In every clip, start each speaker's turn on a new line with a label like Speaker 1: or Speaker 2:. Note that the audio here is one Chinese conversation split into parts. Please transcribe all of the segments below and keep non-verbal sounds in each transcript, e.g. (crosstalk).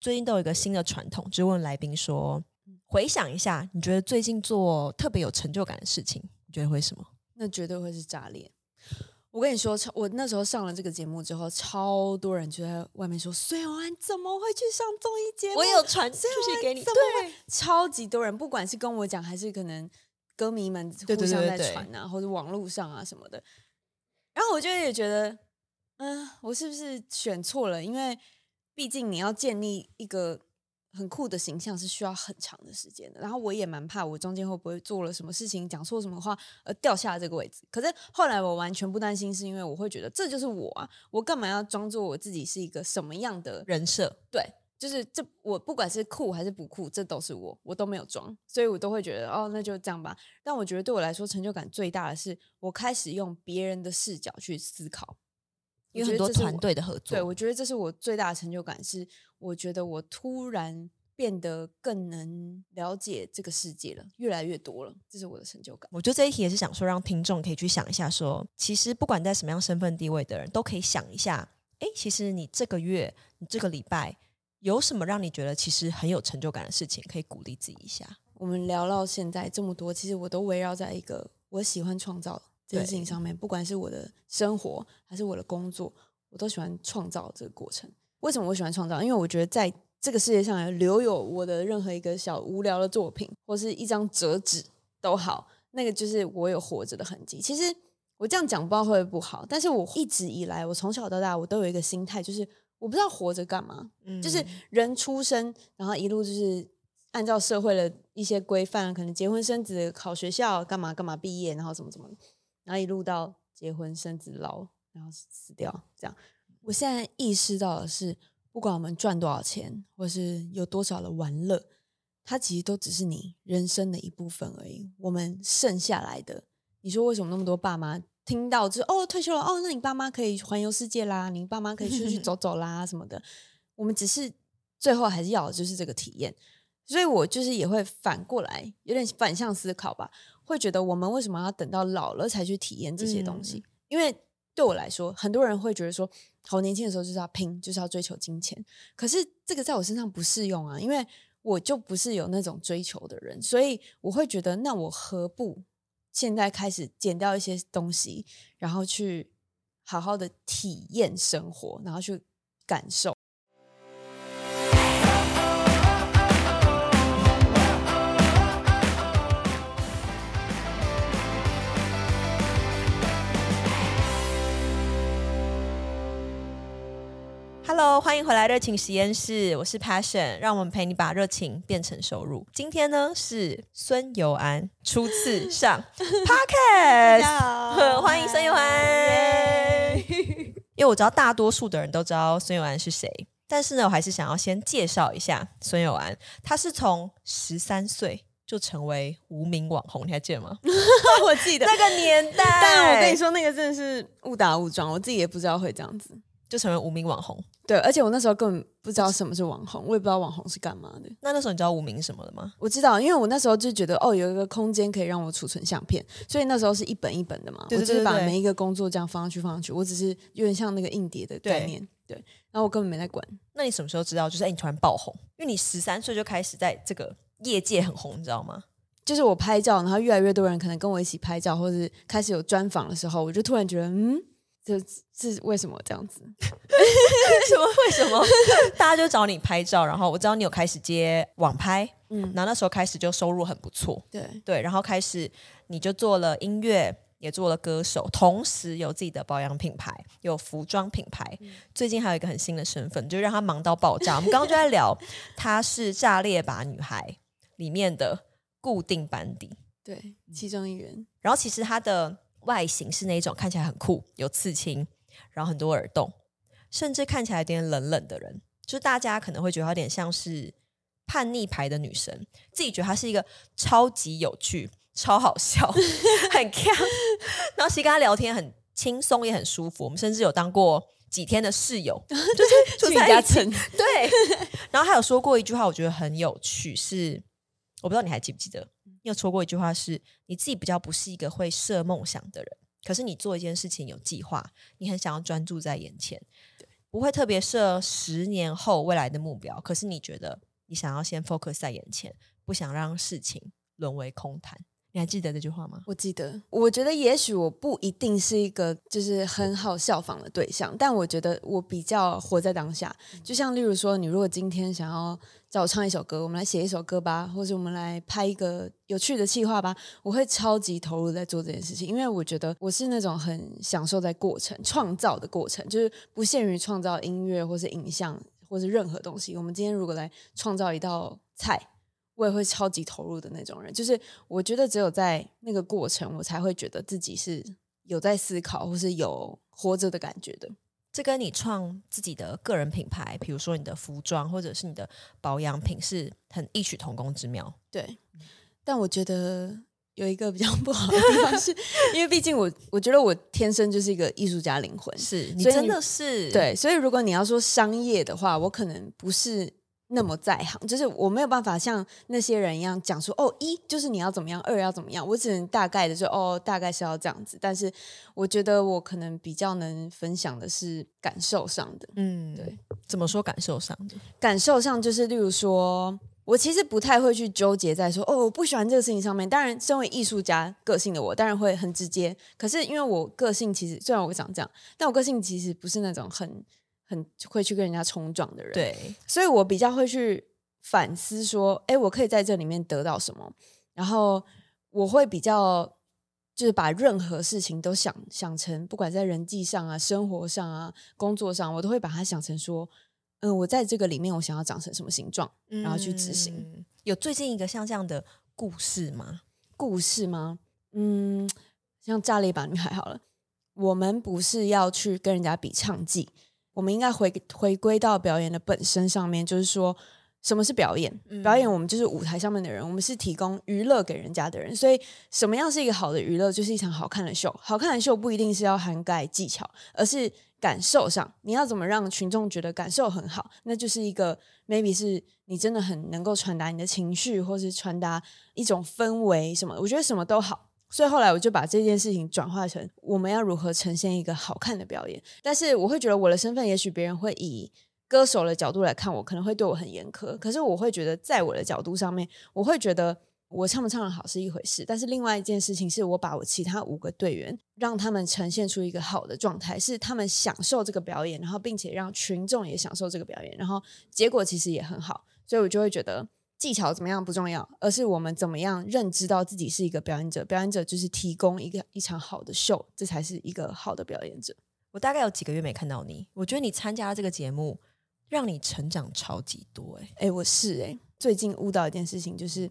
Speaker 1: 最近都有一个新的传统，就问来宾说：回想一下，你觉得最近做特别有成就感的事情，你觉得会什么？
Speaker 2: 那绝对会是炸裂。我跟你说，我那时候上了这个节目之后，超多人就在外面说：“孙永安怎么会去上综艺节目？”
Speaker 1: 我有传出去给你，对，
Speaker 2: 超级多人，不管是跟我讲，还是可能歌迷们互相在传啊，对对对对，或者网络上啊什么的。然后我就也觉得，嗯，我是不是选错了？因为毕竟你要建立一个。很酷的形象是需要很长的时间的，然后我也蛮怕我中间会不会做了什么事情，讲错什么话而掉下这个位置。可是后来我完全不担心，是因为我会觉得这就是我啊，我干嘛要装作我自己是一个什么样的
Speaker 1: 人设？
Speaker 2: 对，就是这我不管是酷还是不酷，这都是我，我都没有装，所以我都会觉得哦，那就这样吧。但我觉得对我来说成就感最大的是，我开始用别人的视角去思考。
Speaker 1: 有很多团队的合作，
Speaker 2: 对，我觉得这是我最大的成就感，是我觉得我突然变得更能了解这个世界了，越来越多了，这是我的成就感。
Speaker 1: 我觉得这一题也是想说，让听众可以去想一下说，说其实不管在什么样身份地位的人，都可以想一下，哎，其实你这个月、你这个礼拜有什么让你觉得其实很有成就感的事情，可以鼓励自己一下。
Speaker 2: 我们聊到现在这么多，其实我都围绕在一个我喜欢创造。这件事情上面，不管是我的生活还是我的工作，我都喜欢创造这个过程。为什么我喜欢创造？因为我觉得在这个世界上留有我的任何一个小无聊的作品，或是一张折纸都好，那个就是我有活着的痕迹。其实我这样讲不知道会不会不好，但是我一直以来，我从小到大，我都有一个心态，就是我不知道活着干嘛。嗯，就是人出生，然后一路就是按照社会的一些规范，可能结婚生子、考学校、干嘛干嘛毕业，然后怎么怎么。然后一路到结婚生子老，然后死掉，这样。我现在意识到的是，不管我们赚多少钱，或是有多少的玩乐，它其实都只是你人生的一部分而已。我们剩下来的，你说为什么那么多爸妈听到就哦退休了哦，那你爸妈可以环游世界啦，你爸妈可以出去走 (laughs) 走啦什么的。我们只是最后还是要的就是这个体验，所以我就是也会反过来，有点反向思考吧。会觉得我们为什么要等到老了才去体验这些东西？嗯、因为对我来说，很多人会觉得说，好年轻的时候就是要拼，就是要追求金钱。可是这个在我身上不适用啊，因为我就不是有那种追求的人，所以我会觉得，那我何不现在开始减掉一些东西，然后去好好的体验生活，然后去感受。
Speaker 1: Hello，欢迎回来热情实验室，我是 Passion，让我们陪你把热情变成收入。今天呢是孙友安初次上 (laughs) Podcast，(laughs) 欢迎孙友安。(laughs) 因为我知道大多数的人都知道孙友安是谁，但是呢，我还是想要先介绍一下孙友安。他是从十三岁就成为无名网红，你还记得吗？
Speaker 2: 我记得
Speaker 1: 那个年代，
Speaker 2: 但我跟你说，那个真的是误打误撞，我自己也不知道会这样子。
Speaker 1: 就成为无名网红，
Speaker 2: 对，而且我那时候根本不知道什么是网红，我也不知道网红是干嘛的。
Speaker 1: 那那时候你知道无名什么的吗？
Speaker 2: 我知道，因为我那时候就觉得哦，有一个空间可以让我储存相片，所以那时候是一本一本的嘛，对对对对，我就是把每一个工作这样放上去放上去，我只是有点像那个硬碟的概念，对，对。然后我根本没在管。
Speaker 1: 那你什么时候知道？就是哎，你突然爆红，因为你十三岁就开始在这个业界很红，你知道吗？
Speaker 2: 就是我拍照，然后越来越多人可能跟我一起拍照，或者是开始有专访的时候，我就突然觉得嗯。这是为什么这样子？
Speaker 1: 为 (laughs) 什么？为什么？(laughs) 大家就找你拍照，然后我知道你有开始接网拍，嗯，然后那时候开始就收入很不错，
Speaker 2: 对
Speaker 1: 对，然后开始你就做了音乐，也做了歌手，同时有自己的保养品牌，有服装品牌，嗯、最近还有一个很新的身份，就让他忙到爆炸。我们刚刚就在聊，(laughs) 他是《炸裂吧女孩》里面的固定班底，
Speaker 2: 对，其中一员。
Speaker 1: 然后其实他的。外形是那种看起来很酷，有刺青，然后很多耳洞，甚至看起来有点冷冷的人，就是大家可能会觉得有点像是叛逆牌的女神，自己觉得她是一个超级有趣、超好笑、(laughs) 很锵，然后其实跟她聊天很轻松，也很舒服。我们甚至有当过几天的室友，就是 (laughs) 住在一起。对，然后还有说过一句话，我觉得很有趣，是我不知道你还记不记得。你有说过一句话是，是你自己比较不是一个会设梦想的人，可是你做一件事情有计划，你很想要专注在眼前。不会特别设十年后未来的目标，可是你觉得你想要先 focus 在眼前，不想让事情沦为空谈。你还记得这句话吗？
Speaker 2: 我记得。我觉得也许我不一定是一个就是很好效仿的对象，但我觉得我比较活在当下。就像例如说，你如果今天想要找我唱一首歌，我们来写一首歌吧，或者我们来拍一个有趣的企划吧，我会超级投入在做这件事情，因为我觉得我是那种很享受在过程创造的过程，就是不限于创造音乐或是影像或是任何东西。我们今天如果来创造一道菜。我也会超级投入的那种人，就是我觉得只有在那个过程，我才会觉得自己是有在思考或是有活着的感觉的。
Speaker 1: 这跟你创自己的个人品牌，比如说你的服装或者是你的保养品，是很异曲同工之妙。
Speaker 2: 对，但我觉得有一个比较 (laughs) 不好的地方是，是因为毕竟我我觉得我天生就是一个艺术家灵魂，
Speaker 1: 是你真的是
Speaker 2: 对，所以如果你要说商业的话，我可能不是。那么在行，就是我没有办法像那些人一样讲说哦，一就是你要怎么样，二要怎么样，我只能大概的说哦，大概是要这样子。但是我觉得我可能比较能分享的是感受上的，
Speaker 1: 嗯，对，怎么说感受上的？
Speaker 2: 感受上就是例如说，我其实不太会去纠结在说哦，我不喜欢这个事情上面。当然，身为艺术家个性的我，当然会很直接。可是因为我个性其实虽然我长这样，但我个性其实不是那种很。很会去跟人家冲撞的人，
Speaker 1: 对，
Speaker 2: 所以我比较会去反思说，哎，我可以在这里面得到什么？然后我会比较就是把任何事情都想想成，不管在人际上啊、生活上啊、工作上，我都会把它想成说，嗯，我在这个里面，我想要长成什么形状，然后去执行。
Speaker 1: 嗯，有最近一个像这样的故事吗？
Speaker 2: 故事吗？嗯，像炸了一把女孩好了，我们不是要去跟人家比唱技。我们应该回回归到表演的本身上面，就是说，什么是表演？表演，我们就是舞台上面的人，我们是提供娱乐给人家的人。所以，什么样是一个好的娱乐？就是一场好看的秀。好看的秀不一定是要涵盖技巧，而是感受上，你要怎么让群众觉得感受很好？那就是一个 maybe 是你真的很能够传达你的情绪，或是传达一种氛围什么？我觉得什么都好。所以后来我就把这件事情转化成我们要如何呈现一个好看的表演。但是我会觉得我的身份，也许别人会以歌手的角度来看我，可能会对我很严苛。可是我会觉得，在我的角度上面，我会觉得我唱不唱得好是一回事。但是另外一件事情是我把我其他五个队员，让他们呈现出一个好的状态，是他们享受这个表演，然后并且让群众也享受这个表演，然后结果其实也很好。所以我就会觉得。技巧怎么样不重要，而是我们怎么样认知到自己是一个表演者。表演者就是提供一个一场好的秀，这才是一个好的表演者。
Speaker 1: 我大概有几个月没看到你，我觉得你参加这个节目，让你成长超级多。哎
Speaker 2: 哎，我是哎，最近悟到一件事情，就是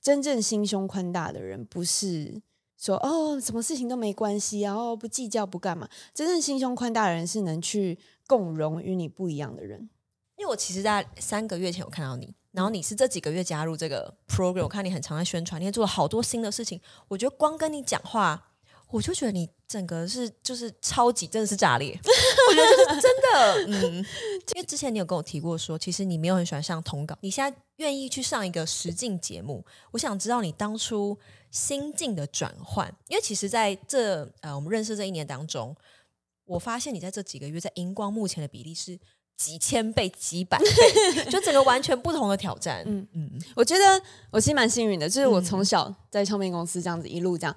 Speaker 2: 真正心胸宽大的人，不是说哦什么事情都没关系，然后不计较不干嘛。真正心胸宽大的人，是能去共融与你不一样的人。
Speaker 1: 因为我其实，在三个月前有看到你。然后你是这几个月加入这个 program，我看你很常在宣传，你也做了好多新的事情。我觉得光跟你讲话，我就觉得你整个是就是超级真的是炸裂，(laughs) 我觉得这是真的。嗯，因为之前你有跟我提过说，其实你没有很喜欢上通稿，你现在愿意去上一个实境节目，我想知道你当初心境的转换。因为其实在这呃我们认识这一年当中，我发现你在这几个月在荧光幕前的比例是。几千倍、几百倍，(laughs) 就整个完全不同的挑战。嗯
Speaker 2: 嗯，我觉得我其实蛮幸运的，就是我从小在唱片公司这样子一路这样，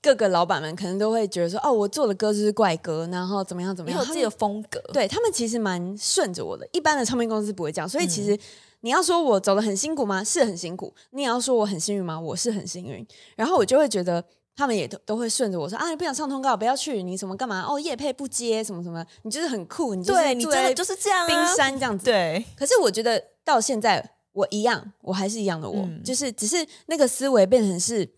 Speaker 2: 各个老板们可能都会觉得说，哦，我做的歌就是怪歌，然后怎么样怎么样，
Speaker 1: 有自己的风格。
Speaker 2: 对，他们其实蛮顺着我的，一般的唱片公司不会这样。所以其实你要说我走的很辛苦吗？是很辛苦。你也要说我很幸运吗？我是很幸运。然后我就会觉得。他们也都都会顺着我说啊，你不想上通告，不要去，你什么干嘛？哦，业配不接，什么什么，你就是很酷，你就是
Speaker 1: 对你真的就是这样，
Speaker 2: 冰山这样子。
Speaker 1: 对，
Speaker 2: 可是我觉得到现在我一样，我还是一样的我，嗯、就是只是那个思维变成是，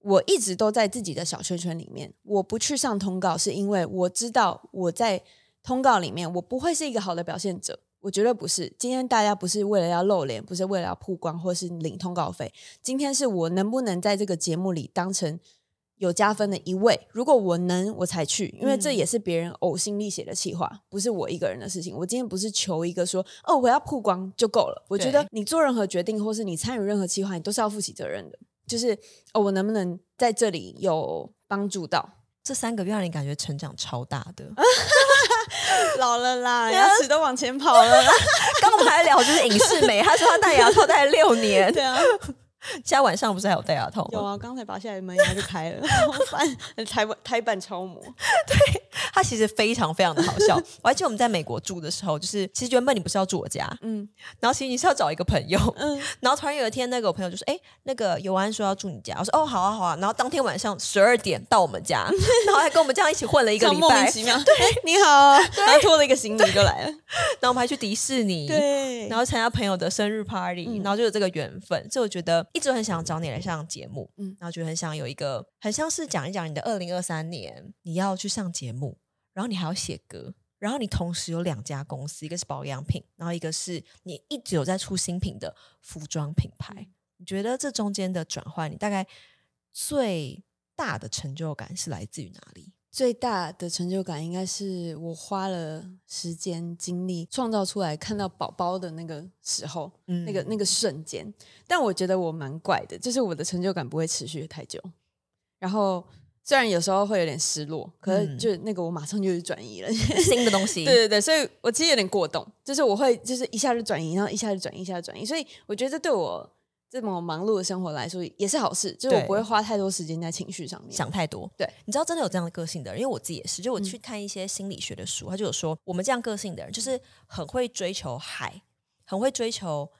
Speaker 2: 我一直都在自己的小圈圈里面，我不去上通告，是因为我知道我在通告里面，我不会是一个好的表现者。我觉得不是，今天大家不是为了要露脸，不是为了要曝光，或是领通告费。今天是我能不能在这个节目里当成有加分的一位。如果我能，我才去，因为这也是别人呕心沥血的企划，不是我一个人的事情。我今天不是求一个说哦，我要曝光就够了。我觉得你做任何决定，或是你参与任何企划，你都是要负起责任的。就是哦，我能不能在这里有帮助到？
Speaker 1: 这三个月让你感觉成长超大的。(laughs) (laughs)
Speaker 2: 老了啦，牙齿都往前跑了啦。
Speaker 1: 刚 (laughs) 刚我们还聊就是影视美，(laughs) 他说他戴牙套戴了六年。
Speaker 2: 对啊。
Speaker 1: 现在晚上不是还有戴牙套吗？
Speaker 2: 有啊，刚才拔下来门牙就开了！台湾台版超模，
Speaker 1: 对，他其实非常非常的好笑。(laughs) 我还记得我们在美国住的时候，就是其实原本你不是要住我家，嗯，然后其实你是要找一个朋友，嗯，(laughs) 然后突然有一天那个我朋友就说：“哎，那个尤安说要住你家。”我说：“哦，好啊，好啊。”然后当天晚上十二点到我们家，然后还跟我们这样一起混了一个礼拜，
Speaker 2: 莫名其妙。对，你好，然后拖了一个行李就来了，(laughs)
Speaker 1: 然后我们还去迪士尼，
Speaker 2: 对，
Speaker 1: 然后参加朋友的生日 party，然后就有这个缘分，所以我觉得。一直很想找你来上节目，嗯，然后觉得很想有一个，很像是讲一讲你的二零二三年，你要去上节目，然后你还要写歌，然后你同时有两家公司，一个是保养品，然后一个是你一直有在出新品的服装品牌。嗯，你觉得这中间的转换，你大概最大的成就感是来自于哪里？
Speaker 2: 最大的成就感应该是我花了时间精力创造出来，看到宝宝的那个时候，嗯、那个那个瞬间。但我觉得我蛮怪的，就是我的成就感不会持续太久。然后虽然有时候会有点失落，可是就那个我马上就是转移了 (laughs)
Speaker 1: 新的东西。
Speaker 2: 对对对，所以我其实有点过动，就是我会就是一下就转移，然后一下就转移，一下就转移。所以我觉得这对我。这么忙碌的生活来说也是好事，就是我不会花太多时间在情绪上面，
Speaker 1: 想太多。
Speaker 2: 对，
Speaker 1: 你知道真的有这样的个性的人，因为我自己也是，就我去看一些心理学的书，嗯、他就有说，我们这样个性的人就是很会追求海，很会追求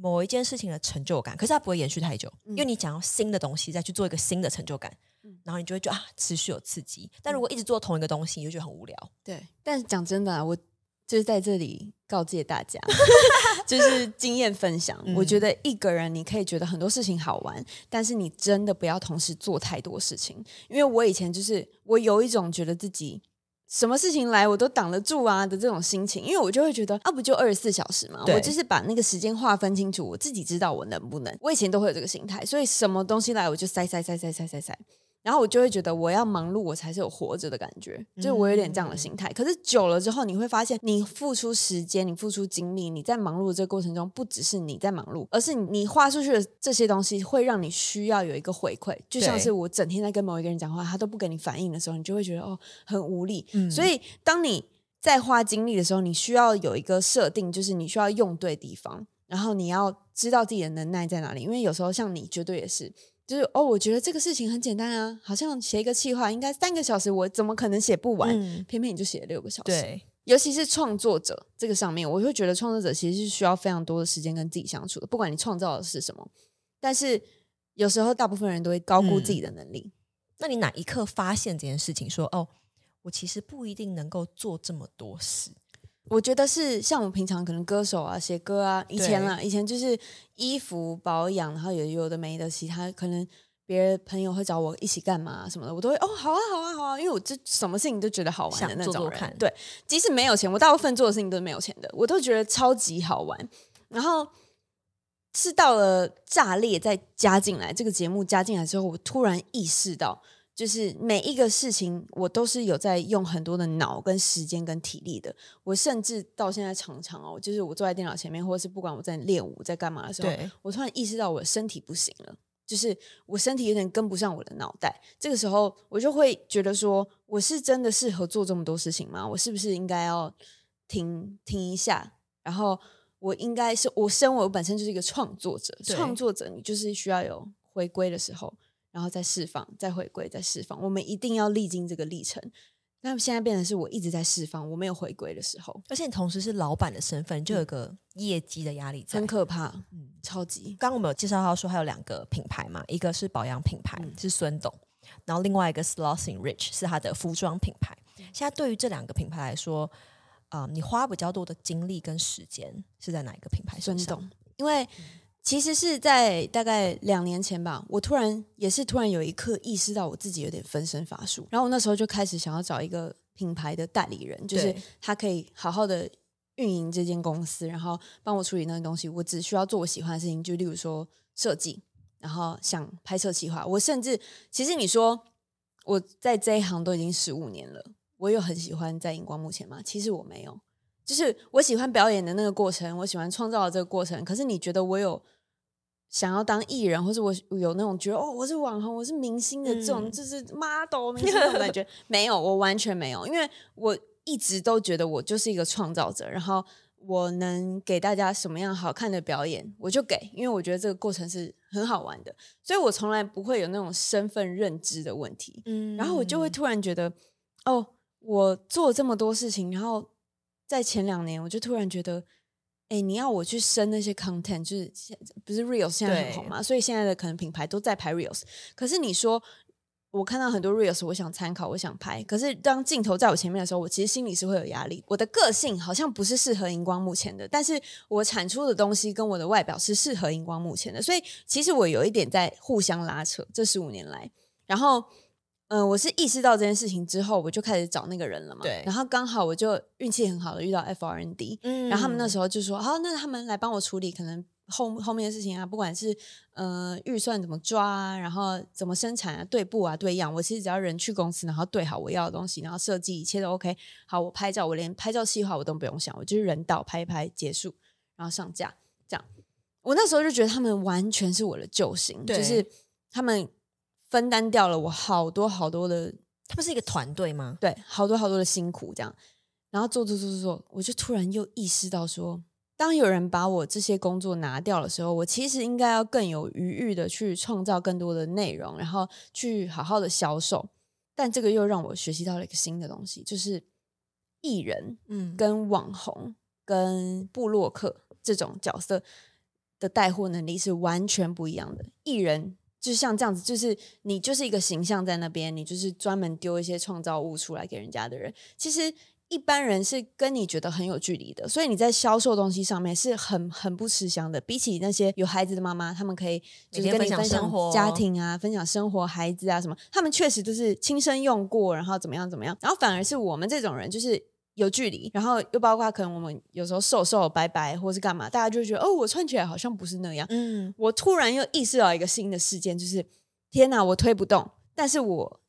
Speaker 1: 某一件事情的成就感，可是它不会延续太久，嗯、因为你想要新的东西再去做一个新的成就感，嗯、然后你就会觉得啊持续有刺激。但如果一直做同一个东西，你就觉得很无聊。
Speaker 2: 对，但是讲真的啊，我。就是在这里告诫大家，(laughs) 就是经验分享。嗯、我觉得一个人你可以觉得很多事情好玩，但是你真的不要同时做太多事情。因为我以前就是我有一种觉得自己什么事情来我都挡得住啊的这种心情，因为我就会觉得啊不就二十四小时嘛，我就是把那个时间划分清楚，我自己知道我能不能。我以前都会有这个心态，所以什么东西来我就塞塞塞塞塞塞塞。然后我就会觉得我要忙碌，我才是有活着的感觉，就是我有点这样的心态。嗯、可是久了之后，你会发现，你付出时间，你付出精力，你在忙碌的这个过程中，不只是你在忙碌，而是你花出去的这些东西会让你需要有一个回馈。就像是我整天在跟某一个人讲话，他都不给你反应的时候，你就会觉得哦很无力。嗯、所以当你在花精力的时候，你需要有一个设定，就是你需要用对地方，然后你要知道自己的能耐在哪里。因为有时候像你，绝对也是。就是哦，我觉得这个事情很简单啊，好像写一个企划应该三个小时，我怎么可能写不完？嗯、偏偏你就写了六个小时。
Speaker 1: 对，
Speaker 2: 尤其是创作者这个上面，我会觉得创作者其实是需要非常多的时间跟自己相处的。不管你创造的是什么，但是有时候大部分人都会高估自己的能力。嗯、
Speaker 1: 那你哪一刻发现这件事情说，说哦，我其实不一定能够做这么多事。
Speaker 2: 我觉得是像我们平常可能歌手啊写歌啊，以前啦，以前就是衣服保养，然后有有的没的，其他可能别的朋友会找我一起干嘛什么的，我都会哦好啊好啊好啊，因为我这什么事情都觉得好玩的那种人。做做看对，即使没有钱，我大部分做的事情都是没有钱的，我都觉得超级好玩。然后是到了炸裂再加进来这个节目加进来之后，我突然意识到。就是每一个事情，我都是有在用很多的脑、跟时间、跟体力的。我甚至到现在常常哦，就是我坐在电脑前面，或者是不管我在练舞、在干嘛的时候，我突然意识到我的身体不行了，就是我身体有点跟不上我的脑袋。这个时候，我就会觉得说，我是真的适合做这么多事情吗？我是不是应该要停停一下？然后我应该是我身为我本身就是一个创作者，创作者你就是需要有回归的时候。然后再释放，再回归，再释放。我们一定要历经这个历程。那现在变成是我一直在释放，我没有回归的时候。
Speaker 1: 而且你同时是老板的身份，就有个业绩的压力，
Speaker 2: 很可怕。嗯，超级。
Speaker 1: 刚刚我们有介绍到说，还有两个品牌嘛，一个是保养品牌，嗯、是孙董，然后另外一个 Slossing Rich 是他的服装品牌。嗯、现在对于这两个品牌来说，啊、呃，你花比较多的精力跟时间是在哪一个品牌身上？
Speaker 2: 孙董，因为。其实是在大概两年前吧，我突然也是突然有一刻意识到我自己有点分身乏术，然后我那时候就开始想要找一个品牌的代理人，就是他可以好好的运营这间公司，然后帮我处理那个东西。我只需要做我喜欢的事情，就例如说设计，然后想拍摄企划。我甚至其实你说我在这一行都已经十五年了，我有很喜欢在荧光幕前吗？其实我没有。就是我喜欢表演的那个过程，我喜欢创造的这个过程。可是你觉得我有想要当艺人，或是我有那种觉得哦，我是网红，我是明星的这种，嗯、就是 model 明星的感觉？(laughs) 没有，我完全没有。因为我一直都觉得我就是一个创造者，然后我能给大家什么样好看的表演，我就给，因为我觉得这个过程是很好玩的，所以我从来不会有那种身份认知的问题。嗯，然后我就会突然觉得，哦，我做这么多事情，然后在前两年，我就突然觉得。哎，你要我去生那些 content，就是现不是 reels 现在很红嘛？所以现在的可能品牌都在拍 reels。可是你说，我看到很多 reels，我想参考，我想拍。可是当镜头在我前面的时候，我其实心里是会有压力。我的个性好像不是适合荧光幕前的，但是我产出的东西跟我的外表是适合荧光幕前的。所以其实我有一点在互相拉扯。这十五年来，然后。嗯，我是意识到这件事情之后，我就开始找那个人了嘛。
Speaker 1: 对。
Speaker 2: 然后刚好我就运气很好的遇到 FRND，嗯，然后他们那时候就说，好，那他们来帮我处理可能后后面的事情啊，不管是呃预算怎么抓啊，然后怎么生产啊，对布啊，对样，我其实只要人去公司，然后对好我要的东西，然后设计一切都 OK。好，我拍照，我连拍照计划我都不用想，我就是人到拍一拍结束，然后上架这样。我那时候就觉得他们完全是我的救星，就是他们。分担掉了我好多好多的，
Speaker 1: 他们是一个团队吗？
Speaker 2: 对，好多好多的辛苦这样，然后做做做做做，我就突然又意识到说，当有人把我这些工作拿掉的时候，我其实应该要更有余裕的去创造更多的内容，然后去好好的销售。但这个又让我学习到了一个新的东西，就是艺人，嗯，跟网红、跟部落客这种角色的带货能力是完全不一样的。艺人。就像这样子，就是你就是一个形象在那边，你就是专门丢一些创造物出来给人家的人。其实一般人是跟你觉得很有距离的，所以你在销售东西上面是很很不吃香的。比起那些有孩子的妈妈，他们可以就是跟你分享家庭啊，分享生活、孩子啊什么，他们确实都是亲身用过，然后怎么样怎么样，然后反而是我们这种人就是。有距离，然后又包括可能我们有时候瘦瘦白白，或是干嘛，大家就会觉得哦，我穿起来好像不是那样。嗯，我突然又意识到一个新的事件，就是天哪，我推不动，但是我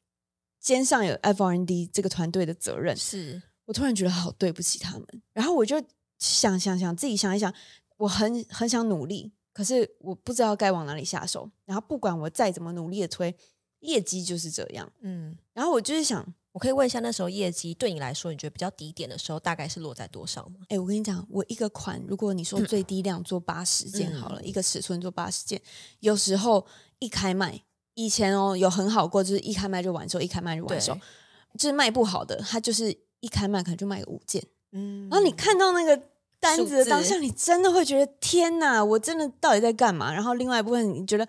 Speaker 2: 肩上有 FRND 这个团队的责任，
Speaker 1: 是
Speaker 2: 我突然觉得好对不起他们。然后我就想想想自己想一想，我很很想努力，可是我不知道该往哪里下手。然后不管我再怎么努力的推，业绩就是这样。嗯，然后我就是想。
Speaker 1: 我可以问一下，那时候业绩对你来说，你觉得比较低点的时候，大概是落在多少吗？
Speaker 2: 哎，我跟你讲，我一个款，如果你说最低量做八十件好了，嗯、一个尺寸做八十件，有时候一开卖，以前哦有很好过，就是一开卖就完售，一开卖就完售，就是卖不好的，它就是一开卖可能就卖个五件，嗯，然后你看到那个单子的当下，你真的会觉得天哪，我真的到底在干嘛？然后另外一部分你觉得。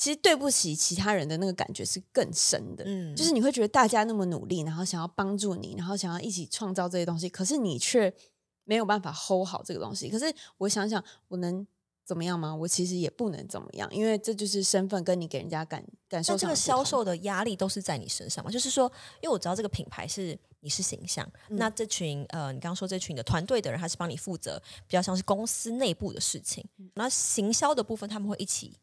Speaker 2: 其实对不起其他人的那个感觉是更深的，嗯，就是你会觉得大家那么努力，然后想要帮助你，然后想要一起创造这些东西，可是你却没有办法 hold 好这个东西。可是我想想，我能怎么样吗？我其实也不能怎么样，因为这就是身份跟你给人家感感受上。
Speaker 1: 这个销售的压力都是在你身上嘛？就是说，因为我知道这个品牌是你是形象，嗯、那这群呃，你刚刚说这群的团队的人，他是帮你负责比较像是公司内部的事情，嗯、那行销的部分他们会一起。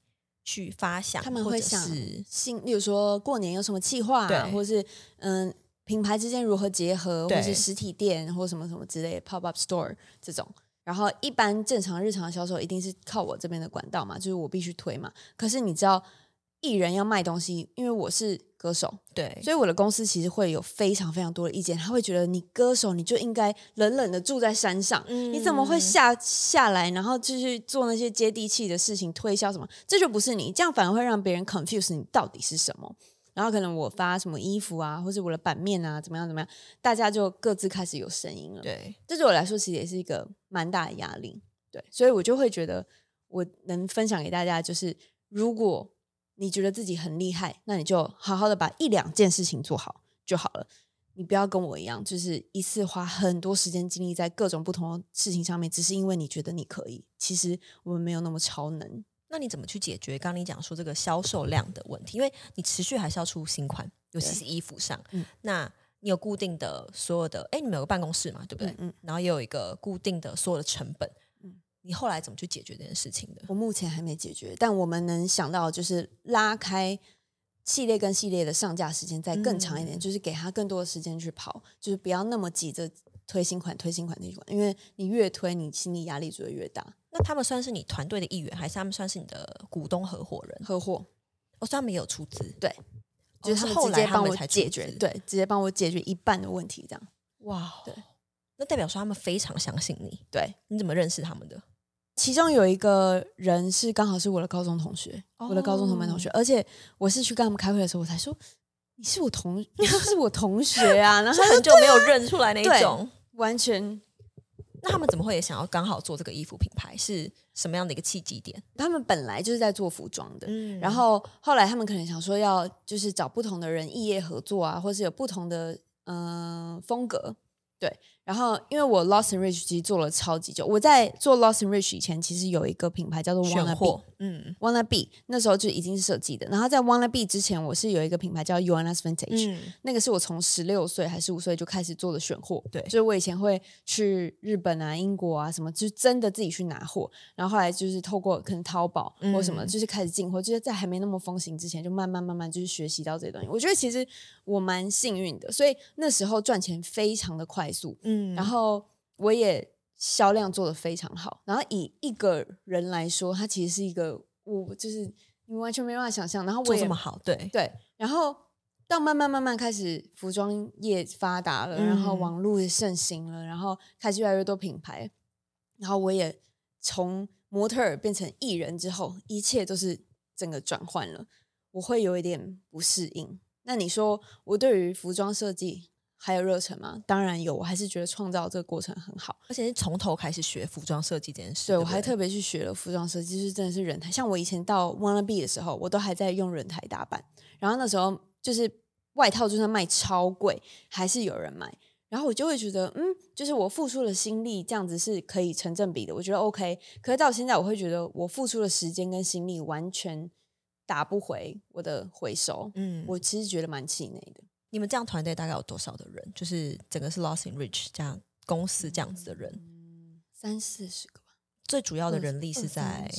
Speaker 1: 去发想，
Speaker 2: 他们会想新，例如说过年有什么计划，啊，或者是嗯品牌之间如何结合，或者是实体店或什么什么之类的 pop up store 这种。然后一般正常日常的销售一定是靠我这边的管道嘛，就是我必须推嘛。可是你知道。艺人要卖东西，因为我是歌手，
Speaker 1: 对，
Speaker 2: 所以我的公司其实会有非常非常多的意见。他会觉得你歌手你就应该冷冷的住在山上，嗯、你怎么会下下来，然后继续做那些接地气的事情，推销什么？这就不是你，这样反而会让别人 confuse 你到底是什么。然后可能我发什么衣服啊，或是我的版面啊，怎么样怎么样，大家就各自开始有声音了。
Speaker 1: 对，
Speaker 2: 这对我来说其实也是一个蛮大的压力。对，所以我就会觉得我能分享给大家，就是如果。你觉得自己很厉害，那你就好好的把一两件事情做好就好了。你不要跟我一样，就是一次花很多时间精力在各种不同的事情上面，只是因为你觉得你可以。其实我们没有那么超能。
Speaker 1: 那你怎么去解决刚刚你讲说这个销售量的问题？因为你持续还是要出新款，尤其是衣服上。嗯，那你有固定的所有的，哎，你们有个办公室嘛，对不对？嗯，嗯，然后也有一个固定的所有的成本。你后来怎么去解决这件事情的？
Speaker 2: 我目前还没解决，但我们能想到就是拉开系列跟系列的上架时间再更长一点，嗯、就是给他更多的时间去跑，就是不要那么急着推新款、推新款、推新款，因为你越推，你心理压力就会越大。
Speaker 1: 那他们算是你团队的一员，还是他们算是你的股东合伙人？
Speaker 2: 合伙，
Speaker 1: 哦，所以他们也有出资，
Speaker 2: 对，就是他们直接帮我解决，对，直接帮我解决一半的问题，这样。
Speaker 1: 哇，
Speaker 2: 对，
Speaker 1: 那代表说他们非常相信你。
Speaker 2: 对，
Speaker 1: 你怎么认识他们的？
Speaker 2: 其中有一个人是刚好是我的高中同学，哦、我的高中同班同学，而且我是去跟他们开会的时候，我才说你是我同，(laughs) 你是不是我同学啊？(laughs) 然后
Speaker 1: 很久没有认出来那一种，
Speaker 2: 完全。
Speaker 1: 那他们怎么会也想要刚好做这个衣服品牌？是什么样的一个契机点？
Speaker 2: 他们本来就是在做服装的，嗯，然后后来他们可能想说要就是找不同的人异业合作啊，或是有不同的嗯、呃、风格，对。然后，因为我 Lost and Rich 其实做了超级久。我在做 Lost and Rich 以前，其实有一个品牌叫做 Wanna Be，嗯，Wanna Be 那时候就已经是设计的。然后在 Wanna Be 之前，我是有一个品牌叫 Yoanna's Vintage，嗯，那个是我从十六岁还是十五岁就开始做的选货。对，所以我以前会去日本啊、英国啊什么，就真的自己去拿货。然后后来就是透过可能淘宝或什么，就是开始进货。就是在还没那么风行之前，就慢慢慢慢就是学习到这些东西。我觉得其实我蛮幸运的，所以那时候赚钱非常的快速。嗯。然后我也销量做得非常好，然后以一个人来说，他其实是一个我就是你完全没办法想象。然后我
Speaker 1: 这么好，对
Speaker 2: 对。然后到慢慢慢慢开始服装业发达了，嗯、然后网络盛行了，然后开始越来越多品牌，然后我也从模特儿变成艺人之后，一切都是整个转换了。我会有一点不适应。那你说我对于服装设计？还有热忱吗？当然有，我还是觉得创造这个过程很好，
Speaker 1: 而且是从头开始学服装设计这件事。
Speaker 2: 对，
Speaker 1: 对，对
Speaker 2: 我还特别去学了服装设计，就是真的是人台。像我以前到 Wanna Be 的时候，我都还在用人台打扮，然后那时候就是外套就算卖超贵，还是有人买。然后我就会觉得，嗯，就是我付出了心力这样子是可以成正比的，我觉得 OK。可是到现在，我会觉得我付出的时间跟心力完全打不回我的回收。嗯，我其实觉得蛮气馁的。
Speaker 1: 你们这样团队大概有多少的人？就是整个是 Lost in Rich 这样公司这样子的人，
Speaker 2: 嗯、三四十个吧。
Speaker 1: 最主要的人力是在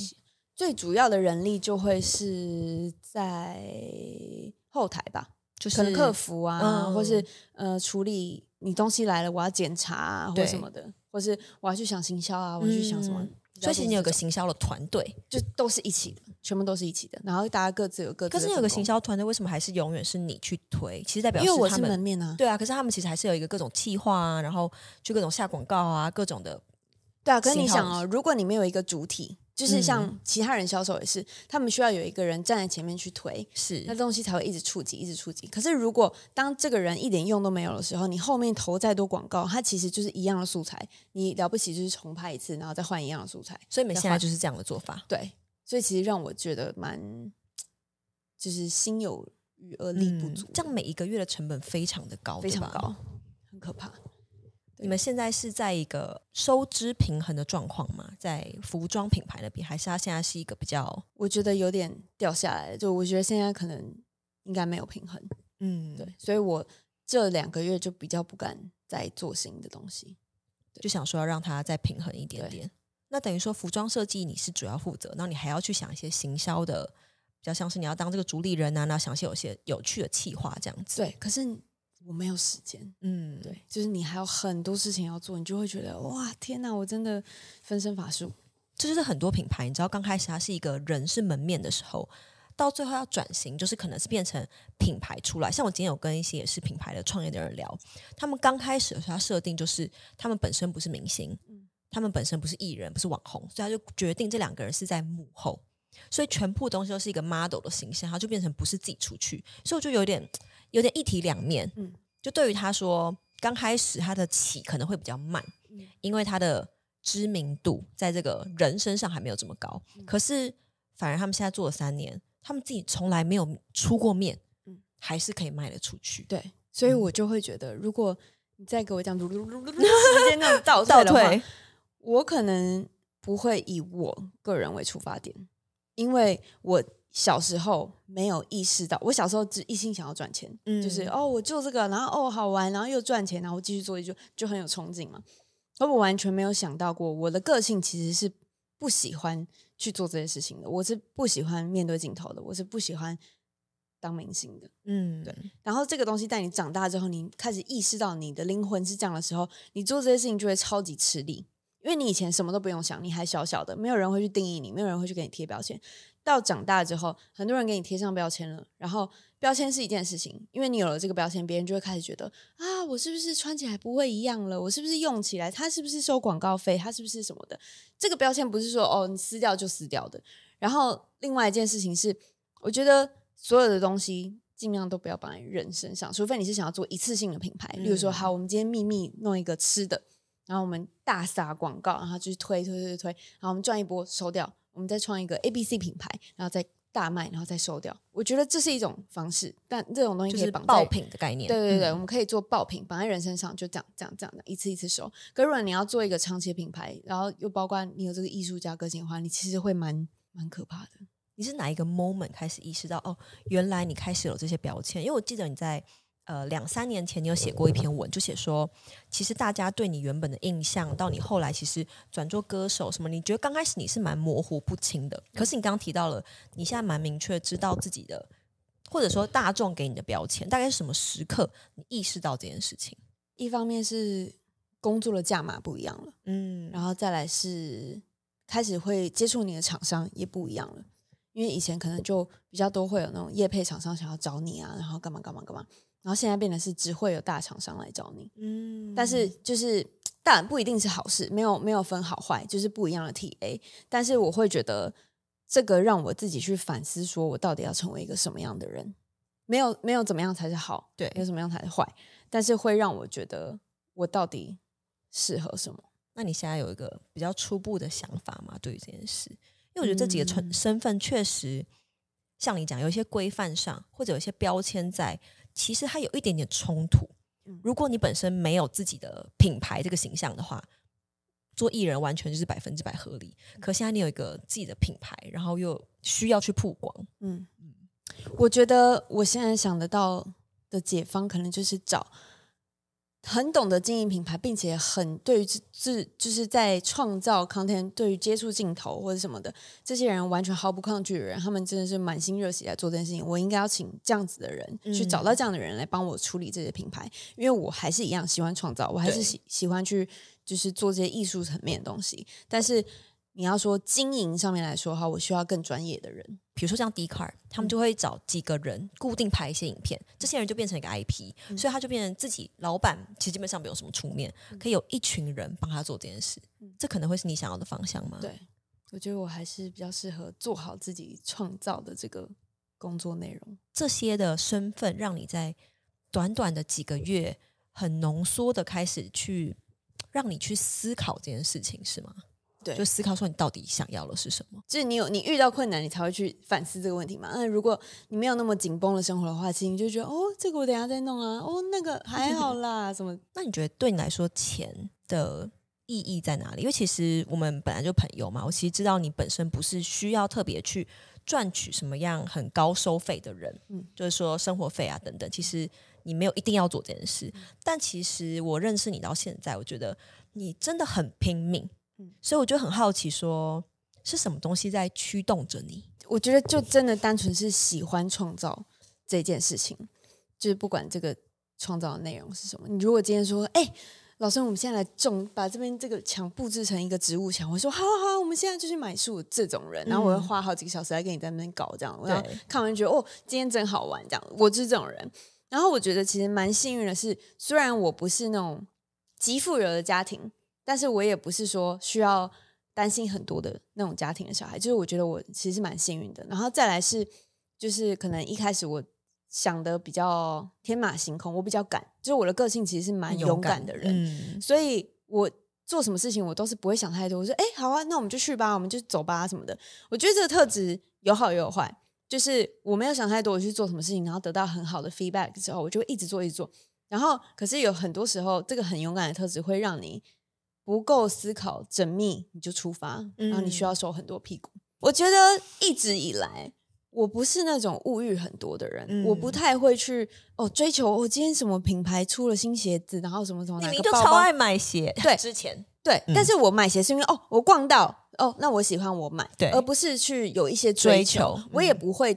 Speaker 2: 最主要的人力就会是在后台吧，就是可能客服啊，嗯、或是呃处理你东西来了我要检查啊，或什么的，或是我要去想行销啊，我要去想什么。嗯
Speaker 1: 所以其实你有个行销的团队，
Speaker 2: 就都是一起的，全部都是一起的。然后大家各自有各自。
Speaker 1: 可是你有个行销团队，为什么还是永远是你去推？其实代表是
Speaker 2: 因为我是门面啊。
Speaker 1: 对啊，可是他们其实还是有一个各种计划啊，然后就各种下广告啊，各种的。
Speaker 2: 对啊，可是你想哦，如果你没有一个主体。就是像其他人销售也是，他们需要有一个人站在前面去推，是那东西才会一直触及，一直触及。可是如果当这个人一点用都没有的时候，你后面投再多广告，它其实就是一样的素材，你了不起就是重拍一次，然后再换一样的素材。
Speaker 1: 所以你们现在就是这样的做法，
Speaker 2: 对。所以其实让我觉得蛮，就是心有余而力不足，
Speaker 1: 嗯。这样每一个月的成本非常的高，
Speaker 2: 非常高，很可怕。
Speaker 1: 你们现在是在一个收支平衡的状况吗？在服装品牌那边，还是它现在是一个比较？
Speaker 2: 我觉得有点掉下来。就我觉得现在可能应该没有平衡。嗯，对，所以我这两个月就比较不敢再做新的东西，
Speaker 1: 就想说要让它再平衡一点点。那等于说服装设计你是主要负责，然后你还要去想一些行销的，比较像是你要当这个主理人啊，然后想些有些有趣的企划这样子。
Speaker 2: 对，可是。我没有时间，嗯，对，就是你还有很多事情要做，你就会觉得哇，天哪，我真的分身乏术。
Speaker 1: 这就是很多品牌，你知道，刚开始它是一个人是门面的时候，到最后要转型，就是可能是变成品牌出来。像我今天有跟一些也是品牌的创业的人聊，他们刚开始的时候，他设定就是他们本身不是明星，嗯，他们本身不是艺人，不是网红，所以他就决定这两个人是在幕后，所以全部东西都是一个 model 的形象，他就变成不是自己出去，所以我就有点。有点一体两面，嗯，就对于他说，刚开始他的起可能会比较慢，嗯，因为他的知名度在这个人身上还没有这么高。嗯，可是反而他们现在做了三年，他们自己从来没有出过面，嗯，还是可以卖得出去。
Speaker 2: 对，所以我就会觉得，如果你再给我这样噜噜噜噜噜时间那种倒退的话，倒退，我可能不会以我个人为出发点，因为我。小时候没有意识到，我小时候只一心想要赚钱，嗯、就是哦，我做这个，然后哦好玩，然后又赚钱，然后继续做，就就很有憧憬嘛。而我完全没有想到过，我的个性其实是不喜欢去做这些事情的，我是不喜欢面对镜头的，我是不喜欢当明星的。嗯，对。然后这个东西在你长大之后，你开始意识到你的灵魂是这样的时候，你做这些事情就会超级吃力，因为你以前什么都不用想，你还小小的，没有人会去定义你，没有人会去给你贴标签。到长大之后，很多人给你贴上标签了，然后标签是一件事情，因为你有了这个标签，别人就会开始觉得啊，我是不是穿起来不会一样了？我是不是用起来，它是不是收广告费？它是不是什么的？这个标签不是说哦，你撕掉就撕掉的。然后另外一件事情是，我觉得所有的东西尽量都不要绑在人身上，除非你是想要做一次性的品牌。比如说，好，我们今天秘密弄一个吃的，然后我们大撒广告，然后就推推推推，然后我们赚一波收掉，我们再创一个 ABC 品牌，然后再。大卖，然后再收掉。我觉得这是一种方式，但这种东西可以绑在
Speaker 1: 爆品的概念。
Speaker 2: 对对对，嗯、我们可以做爆品，绑在人身上，就这样这样这样的，一次一次收。可如果你要做一个长期的品牌，然后又包括你有这个艺术家个性的话，你其实会蛮蛮可怕的。
Speaker 1: 你是哪一个 moment 开始意识到哦，原来你开始有这些标签？因为我记得你在。呃，两三年前你有写过一篇文，就写说，其实大家对你原本的印象，到你后来其实转做歌手什么，你觉得刚开始你是蛮模糊不清的。可是你刚刚提到了，你现在蛮明确知道自己的，或者说大众给你的标签，大概是什么时刻你意识到这件事情？
Speaker 2: 一方面是工作的价码不一样了，嗯，然后再来是开始会接触你的厂商也不一样了，因为以前可能就比较多会有那种业配厂商想要找你啊，然后干嘛干嘛干嘛。然后现在变得是只会有大厂商来找你，嗯，但是就是当然不一定是好事，没有没有分好坏，就是不一样的 TA。但是我会觉得这个让我自己去反思，说我到底要成为一个什么样的人？没有没有怎么样才是好，对，有什么样才是坏，但是会让我觉得我到底适合什么？
Speaker 1: 那你现在有一个比较初步的想法吗？对于这件事，因为我觉得这几个身身份确实像你讲，有一些规范上或者有一些标签在。其实它有一点点冲突。如果你本身没有自己的品牌这个形象的话，做艺人完全就是百分之百合理。可现在你有一个自己的品牌，然后又需要去曝光，
Speaker 2: 嗯嗯，我觉得我现在想得到的解方，可能就是找。很懂得经营品牌，并且很对于自就是在创造 content，对于接触镜头或者什么的，这些人完全毫不抗拒的人，他们真的是满心热血来做这件事情。我应该要请这样子的人去找到这样的人来帮我处理这些品牌，嗯、因为我还是一样喜欢创造，我还是喜喜欢去就是做这些艺术层面的东西，但是。你要说经营上面来说哈，我需要更专业的人，
Speaker 1: 比如说像 Dcard，他们就会找几个人固定拍一些影片，嗯、这些人就变成一个 IP，、嗯、所以他就变成自己老板，其实基本上没有什么出面，嗯、可以有一群人帮他做这件事，嗯、这可能会是你想要的方向吗？
Speaker 2: 对，我觉得我还是比较适合做好自己创造的这个工作内容。
Speaker 1: 这些的身份让你在短短的几个月很浓缩的开始去让你去思考这件事情，是吗？
Speaker 2: 对，
Speaker 1: 就思考说你到底想要的是什么？
Speaker 2: 就是你有你遇到困难，你才会去反思这个问题嘛。那如果你没有那么紧绷的生活的话，其实你就觉得哦，这个我等下再弄啊，哦，那个 (laughs) 还好啦，什么？(laughs)
Speaker 1: 那你觉得对你来说钱的意义在哪里？因为其实我们本来就朋友嘛，我其实知道你本身不是需要特别去赚取什么样很高收费的人，嗯，就是说生活费啊等等，其实你没有一定要做这件事。嗯，但其实我认识你到现在，我觉得你真的很拼命。所以我就很好奇说，说是什么东西在驱动着你？
Speaker 2: 我觉得就真的单纯是喜欢创造这件事情，就是不管这个创造的内容是什么。你如果今天说，哎、欸，老师，我们现在来种，把这边这个墙布置成一个植物墙，我说好好好，我们现在就去买树。这种人，然后我会花好几个小时来跟你在那边搞这样，我要看完觉得哦，今天真好玩这样。我就是这种人。然后我觉得其实蛮幸运的是，虽然我不是那种极富有的家庭。但是我也不是说需要担心很多的那种家庭的小孩，就是我觉得我其实是蛮幸运的。然后再来是，就是可能一开始我想的比较天马行空，我比较敢，就是我的个性其实是蛮勇敢的人，嗯、所以我做什么事情我都是不会想太多。我说，哎，好啊，那我们就去吧，我们就走吧什么的。我觉得这个特质有好也有坏，就是我没有想太多，我去做什么事情，然后得到很好的 feedback 之后，我就会一直做一直做。然后可是有很多时候，这个很勇敢的特质会让你。不够思考缜密，你就出发，然后你需要收很多屁股。嗯、我觉得一直以来，我不是那种物欲很多的人，嗯、我不太会去哦追求。我、哦、今天什么品牌出了新鞋子，然后什么什么，
Speaker 1: 你就超爱买鞋。(laughs)
Speaker 2: 对，
Speaker 1: 之前
Speaker 2: 对，嗯、但是我买鞋是因为哦，我逛到哦，那我喜欢我买，对，而不是去有一些追求。追求我也不会。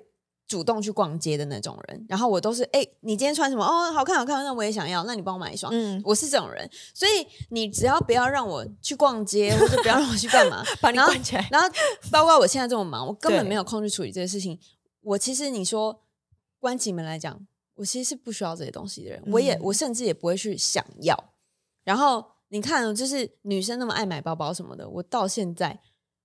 Speaker 2: 主动去逛街的那种人，然后我都是哎，你今天穿什么？哦，好看好看，那我也想要，那你帮我买一双。嗯，我是这种人，所以你只要不要让我去逛街，(laughs) 或者不要让我去干嘛，(laughs)
Speaker 1: 把你关起来。
Speaker 2: 然后，然后包括我现在这么忙，我根本没有空去处理这些事情。我其实你说关起门来讲，我其实是不需要这些东西的人，我也我甚至也不会去想要。然后你看，就是女生那么爱买包包什么的，我到现在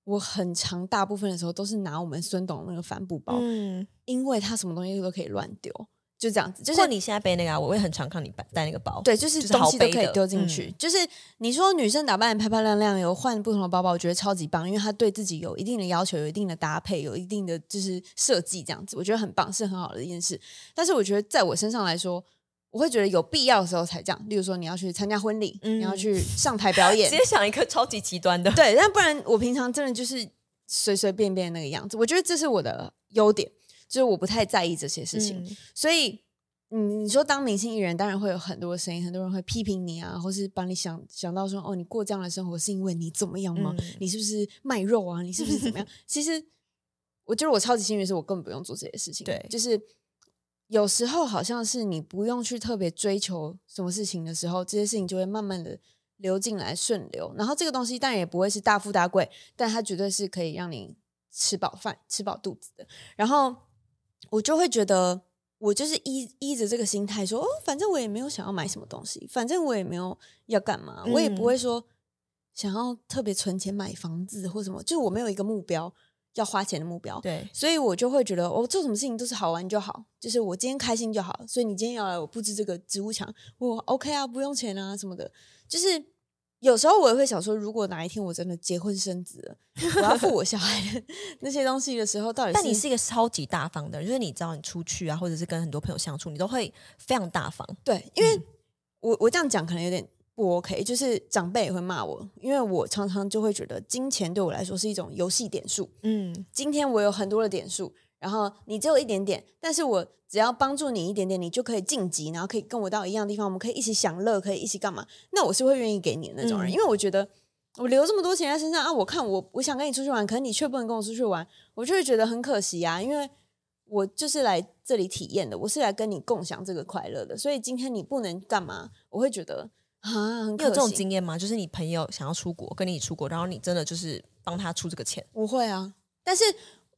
Speaker 2: 我很长大部分的时候都是拿我们孙董那个帆布包，嗯，因为他什么东西都可以乱丢。就这样子，就是
Speaker 1: 你现在背那个啊，我会很常看你带那个包。
Speaker 2: 对，就是东西都可以丢进去。就是你说女生打扮得漂漂亮亮，有换不同的包包，我觉得超级棒，因为她对自己有一定的要求，有一定的搭配，有一定的就是设计，这样子，我觉得很棒，是很好的一件事。但是我觉得在我身上来说，我会觉得有必要的时候才这样。例如说，你要去参加婚礼，嗯、你要去上台表演，(laughs)
Speaker 1: 直接想一个超级极端的。
Speaker 2: 对，但不然我平常真的就是随随便便那个样子。我觉得这是我的优点，就是我不太在意这些事情，嗯、所以。嗯，你说当明星艺人，当然会有很多声音，很多人会批评你啊，或是把你想想到说，哦，你过这样的生活是因为你怎么样吗？嗯、你是不是卖肉啊？你是不是怎么样？(laughs) 其实，我觉得我超级幸运，是我根本不用做这些事情。
Speaker 1: 对，
Speaker 2: 就是有时候好像是你不用去特别追求什么事情的时候，这些事情就会慢慢的流进来，顺流。然后这个东西当然也不会是大富大贵，但它绝对是可以让你吃饱饭、吃饱肚子的。然后我就会觉得。我就是依依着这个心态说，哦，反正我也没有想要买什么东西，反正我也没有要干嘛，嗯、我也不会说想要特别存钱买房子或什么，就我没有一个目标要花钱的目标，
Speaker 1: 对，
Speaker 2: 所以我就会觉得，我、哦、做什么事情都是好玩就好，就是我今天开心就好。所以你今天要来我布置这个植物墙，我 OK 啊，不用钱啊什么的，就是。有时候我也会想说，如果哪一天我真的结婚生子了，我要付我小孩的 (laughs) 那些东西的时候，到底是？
Speaker 1: 但你是一个超级大方的人，就是你知道你出去啊，或者是跟很多朋友相处，你都会非常大方。
Speaker 2: 对，因为我我这样讲可能有点不 OK，就是长辈也会骂我，因为我常常就会觉得金钱对我来说是一种游戏点数。嗯，今天我有很多的点数。然后你只有一点点，但是我只要帮助你一点点，你就可以晋级，然后可以跟我到一样的地方，我们可以一起享乐，可以一起干嘛？那我是会愿意给你的那种人，嗯、因为我觉得我留这么多钱在身上啊，我看我我想跟你出去玩，可是你却不能跟我出去玩，我就会觉得很可惜啊，因为我就是来这里体验的，我是来跟你共享这个快乐的，所以今天你不能干嘛，我会觉得你有
Speaker 1: 这种经验吗？就是你朋友想要出国，跟你出国，然后你真的就是帮他出这个钱？
Speaker 2: 我会啊，但是。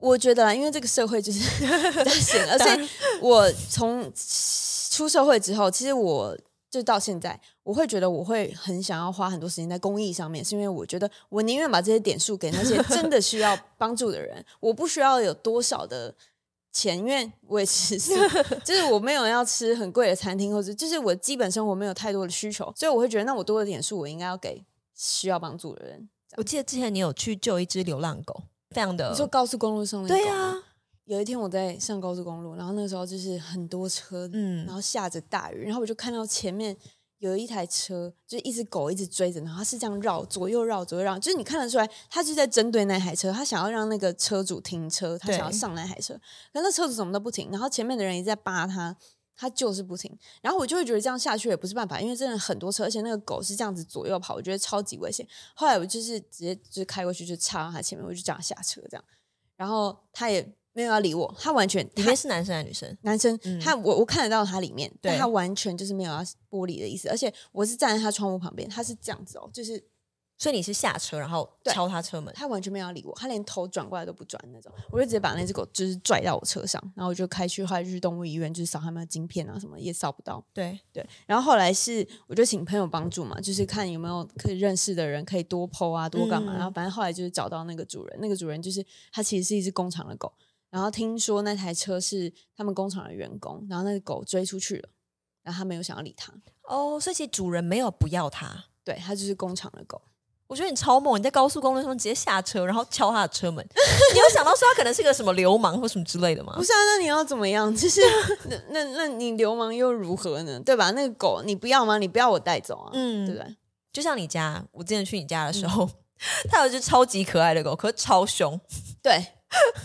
Speaker 2: 我觉得啦，因为这个社会就是比较险，而且我从出社会之后，其实我就到现在，我会觉得我会很想要花很多时间在公益上面，是因为我觉得我宁愿把这些点数给那些真的需要帮助的人，我不需要有多少的钱，因为我也其实是 (laughs) 就是我没有要吃很贵的餐厅，或者就是我基本生活没有太多的需求，所以我会觉得那我多的点数我应该要给需要帮助的人。
Speaker 1: 我记得之前你有去救一只流浪狗。非常的，
Speaker 2: 你说高速公路上的，
Speaker 1: 对啊，
Speaker 2: 有一天我在上高速公路，然后那个时候就是很多车，嗯，然后下着大雨，然后我就看到前面有一台车，就是一只狗一直追着，然后它是这样绕左右绕左右绕，就是你看得出来，它就在针对那台车，它想要让那个车主停车，它想要上那台车，对可那车主怎么都不停，然后前面的人也在扒他，他就是不停，然后我就会觉得这样下去也不是办法，因为真的很多车，而且那个狗是这样子左右跑，我觉得超级危险。后来我就是直接就是开过去就插到他前面，我就叫他下车这样。然后他也没有要理我，他完全
Speaker 1: 里面是男生还是女生？
Speaker 2: 男生，嗯、他我我看得到他里面，
Speaker 1: 对
Speaker 2: 但他完全就是没有要玻璃的意思，而且我是站在他窗户旁边，他是这样子哦，就是。
Speaker 1: 所以你是下车，然后敲他车门，
Speaker 2: 他完全没有要理我，他连头转过来都不转那种，我就直接把那只狗就是拽到我车上，然后我就开去，后来就去动物医院，就是扫他们的晶片啊什么也扫不到。
Speaker 1: 对
Speaker 2: 对，然后后来是我就请朋友帮助嘛，就是看有没有可以认识的人可以多 po 啊多干嘛，嗯、然后反正后来就是找到那个主人，那个主人就是他其实是一只工厂的狗，然后听说那台车是他们工厂的员工，然后那个狗追出去了，然后他没有想要理他。
Speaker 1: 哦，所以其实主人没有不要它，
Speaker 2: 对，它就是工厂的狗。
Speaker 1: 我觉得你超猛！你在高速公路上直接下车，然后敲他的车门。(laughs) 你有想到说他可能是个什么流氓或什么之类的吗？
Speaker 2: 不是啊，那你要怎么样？(laughs) 就是那那那你流氓又如何呢？对吧？那个狗你不要吗？你不要我带走啊？嗯，对不对？
Speaker 1: 就像你家，我之前去你家的时候，嗯、他有一只超级可爱的狗，可是超凶。
Speaker 2: 对，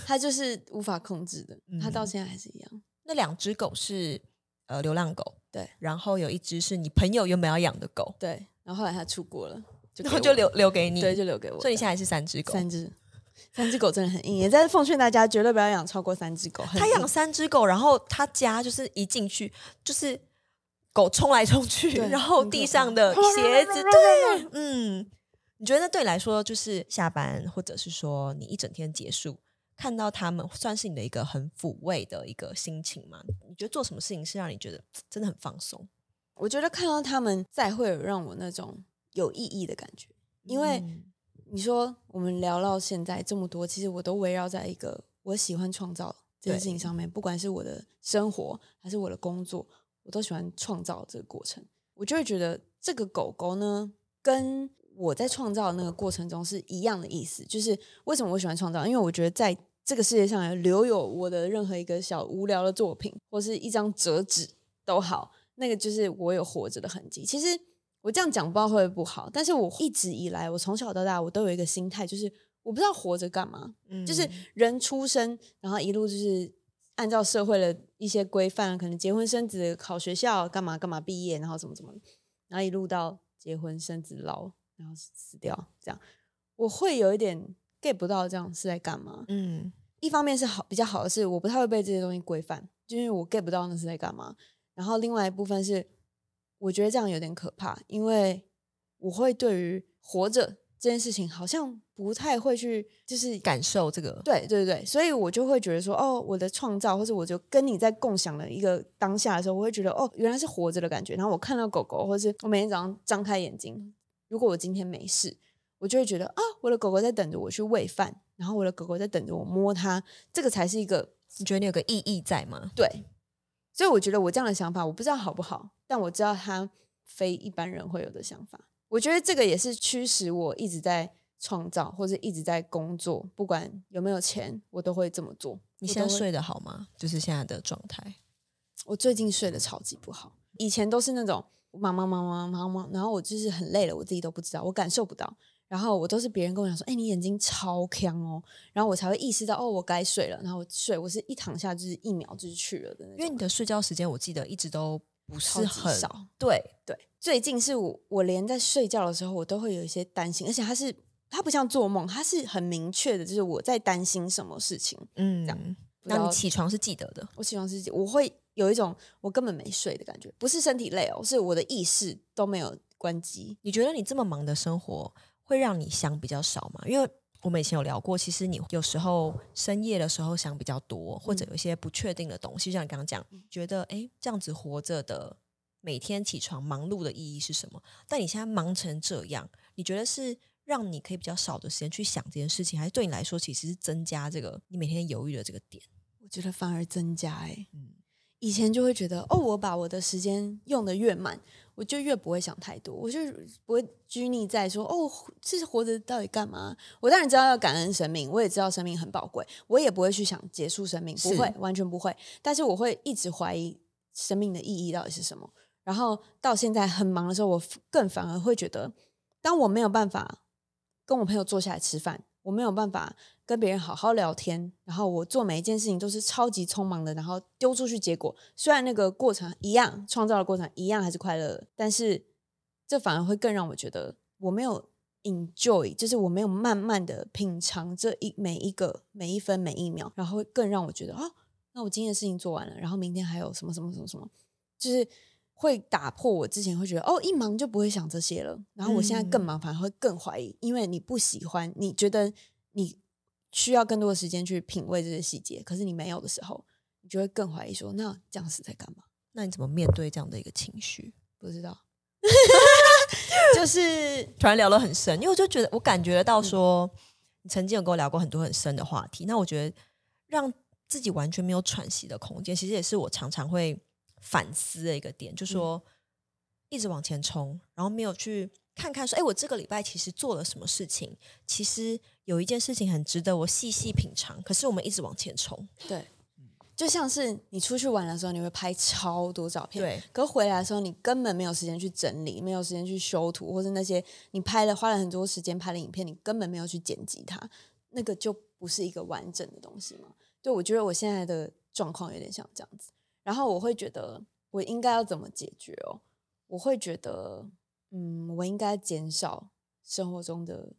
Speaker 2: 他就是无法控制的，他到现在还是一样。嗯、
Speaker 1: 那两只狗是呃流浪狗，
Speaker 2: 对，
Speaker 1: 然后有一只是你朋友原本要养的狗，
Speaker 2: 对，然后后来他出国了。
Speaker 1: 然后就留留给你，
Speaker 2: 对，就留给我。
Speaker 1: 所以你现在是三只狗，
Speaker 2: 三只，三只狗真的很硬。也在奉劝大家，绝对不要养超过三只狗。
Speaker 1: 他养三只狗，然后他家就是一进去就是狗冲来冲去，然后地上的 (laughs) 鞋子，(laughs) 对，嗯，你觉得对你来说，就是下班或者是说你一整天结束，看到他们，算是你的一个很抚慰的一个心情吗？你觉得做什么事情是让你觉得真的很放松？
Speaker 2: 我觉得看到他们再会有让我那种有意义的感觉，因为你说我们聊到现在这么多，其实我都围绕在一个我喜欢创造这件事情上面，不管是我的生活还是我的工作，我都喜欢创造这个过程。我就会觉得这个狗狗呢，跟我在创造的那个过程中是一样的意思。就是为什么我喜欢创造？因为我觉得在这个世界上留有我的任何一个小无聊的作品，或是一张折纸都好。那个就是我有活着的痕迹。其实我这样讲不知道会不会不好，但是我一直以来，我从小到大，我都有一个心态，就是我不知道活着干嘛。嗯，就是人出生，然后一路就是按照社会的一些规范，可能结婚生子、考学校、干嘛干嘛毕业，然后怎么怎么，然后一路到结婚生子老，然后死掉，这样我会有一点 get 不到这样是在干嘛。嗯，一方面是好比较好的是，我不太会被这些东西规范，就因为我 get 不到那是在干嘛。然后另外一部分是，我觉得这样有点可怕，因为我会对于活着这件事情好像不太会去，就是
Speaker 1: 感受这个。
Speaker 2: 对对对，所以我就会觉得说，哦，我的创造，或者我就跟你在共享了一个当下的时候，我会觉得，哦，原来是活着的感觉。然后我看到狗狗，或是我每天早上张开眼睛，如果我今天没事，我就会觉得，啊，我的狗狗在等着我去喂饭，然后我的狗狗在等着我摸它，这个才是一个，
Speaker 1: 你觉得你有个意义在吗？
Speaker 2: 对。所以我觉得我这样的想法，我不知道好不好，但我知道它非一般人会有的想法。我觉得这个也是驱使我一直在创造，或者一直在工作，不管有没有钱，我都会这么做。
Speaker 1: 你现在睡得好吗？就是现在的状态。
Speaker 2: 我最近睡得超级不好，以前都是那种忙忙忙忙忙忙，然后我就是很累了，我自己都不知道，我感受不到。然后我都是别人跟我讲说：“哎，你眼睛超强哦。”然后我才会意识到：“哦，我该睡了。”然后我睡，我是一躺下就是一秒就是去了的那种。
Speaker 1: 因为你的睡觉时间，我记得一直都不是很少。
Speaker 2: 对对，最近是我我连在睡觉的时候，我都会有一些担心，而且它是它不像做梦，它是很明确的，就是我在担心什么事情。嗯，这样。
Speaker 1: 那你起床是记得的？
Speaker 2: 我起床是记，我会有一种我根本没睡的感觉，不是身体累哦，是我的意识都没有关机。
Speaker 1: 你觉得你这么忙的生活？会让你想比较少吗？因为我们以前有聊过，其实你有时候深夜的时候想比较多，或者有一些不确定的东西，就像你刚刚讲，觉得哎，这样子活着的每天起床忙碌的意义是什么？但你现在忙成这样，你觉得是让你可以比较少的时间去想这件事情，还是对你来说其实是增加这个你每天犹豫的这个点？
Speaker 2: 我觉得反而增加哎，嗯，以前就会觉得哦，我把我的时间用得越满。我就越不会想太多，我就不会拘泥在说哦，这是活着到底干嘛？我当然知道要感恩生命，我也知道生命很宝贵，我也不会去想结束生命，不会，完全不会。但是我会一直怀疑生命的意义到底是什么。然后到现在很忙的时候，我更反而会觉得，当我没有办法跟我朋友坐下来吃饭，我没有办法。跟别人好好聊天，然后我做每一件事情都是超级匆忙的，然后丢出去，结果虽然那个过程一样，创造的过程一样还是快乐，但是这反而会更让我觉得我没有 enjoy，就是我没有慢慢的品尝这一每一个每一分每一秒，然后会更让我觉得啊，那我今天的事情做完了，然后明天还有什么什么什么什么，就是会打破我之前会觉得哦，一忙就不会想这些了，然后我现在更忙，反而会更怀疑，因为你不喜欢，你觉得你。需要更多的时间去品味这些细节，可是你没有的时候，你就会更怀疑说：那这样是在干嘛？
Speaker 1: 那你怎么面对这样的一个情绪？
Speaker 2: 不知道，(laughs) 就是
Speaker 1: 突然聊得很深，因为我就觉得我感觉得到说，嗯、你曾经有跟我聊过很多很深的话题。那我觉得让自己完全没有喘息的空间，其实也是我常常会反思的一个点，就是说、嗯、一直往前冲，然后没有去。看看说，哎，我这个礼拜其实做了什么事情？其实有一件事情很值得我细细品尝。可是我们一直往前冲，
Speaker 2: 对，就像是你出去玩的时候，你会拍超多照片，
Speaker 1: 对。
Speaker 2: 可回来的时候，你根本没有时间去整理，没有时间去修图，或者那些你拍了花了很多时间拍的影片，你根本没有去剪辑它，那个就不是一个完整的东西嘛。对，我觉得我现在的状况有点像这样子，然后我会觉得我应该要怎么解决哦？我会觉得。嗯，我应该减少生活中的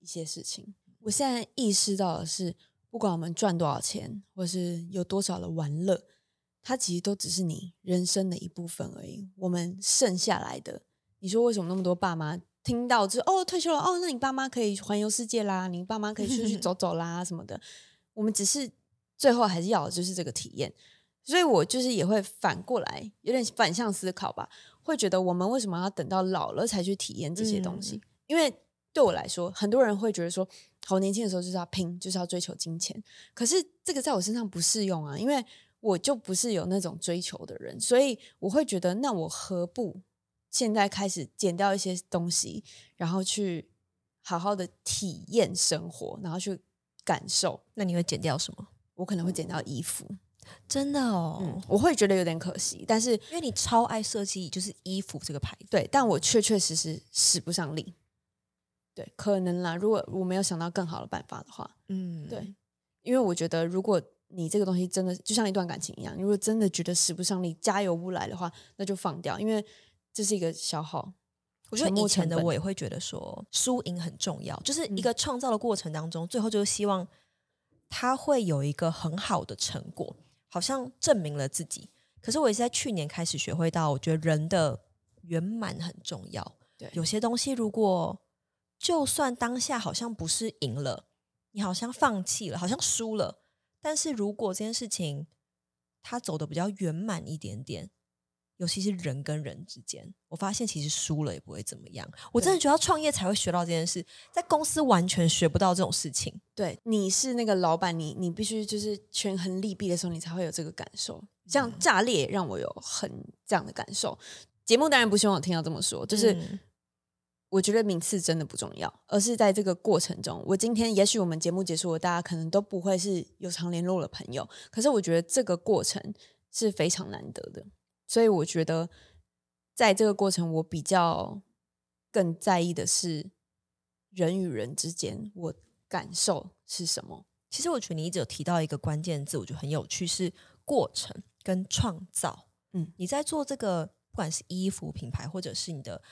Speaker 2: 一些事情。我现在意识到的是，不管我们赚多少钱，或是有多少的玩乐，它其实都只是你人生的一部分而已。我们剩下来的，你说为什么那么多爸妈听到之后，哦，退休了，哦，那你爸妈可以环游世界啦，你爸妈可以出去走走啦什么的。我们只是最后还是要的就是这个体验。所以我就是也会反过来，有点反向思考吧，会觉得我们为什么要等到老了才去体验这些东西？嗯、因为对我来说，很多人会觉得说，好年轻的时候就是要拼，就是要追求金钱。可是这个在我身上不适用啊，因为我就不是有那种追求的人，所以我会觉得，那我何不现在开始减掉一些东西，然后去好好的体验生活，然后去感受。
Speaker 1: 那你会减掉什么？
Speaker 2: 我可能会减掉衣服。
Speaker 1: 真的哦、
Speaker 2: 嗯，我会觉得有点可惜，但是
Speaker 1: 因为你超爱设计，就是衣服这个牌子，
Speaker 2: 对，但我确确实实使不上力，对，可能啦。如果我没有想到更好的办法的话，嗯，对，因为我觉得如果你这个东西真的就像一段感情一样，如果真的觉得使不上力，加油不来的话，那就放掉，因为这是一个消耗。
Speaker 1: 我觉得以前的我也会觉得说输赢很重要，就是一个创造的过程当中，嗯、最后就是希望它会有一个很好的成果。好像证明了自己，可是我也是在去年开始学会到，我觉得人的圆满很重要。对，有些东西如果就算当下好像不是赢了，你好像放弃了，好像输了，但是如果这件事情它走的比较圆满一点点。尤其是人跟人之间，我发现其实输了也不会怎么样。我真的觉得创业才会学到这件事，在公司完全学不到这种事情。
Speaker 2: 对，你是那个老板，你你必须就是权衡利弊的时候，你才会有这个感受。这样炸裂让我有很这样的感受。节目当然不希望我听到这么说，就是我觉得名次真的不重要，而是在这个过程中，我今天也许我们节目结束了，大家可能都不会是有常联络的朋友，可是我觉得这个过程是非常难得的。所以我觉得，在这个过程，我比较更在意的是人与人之间，我感受是什么。
Speaker 1: 其实我觉得你一直有提到一个关键字，我觉得很有趣，是过程跟创造。嗯，你在做这个，不管是衣服品牌，或者是你的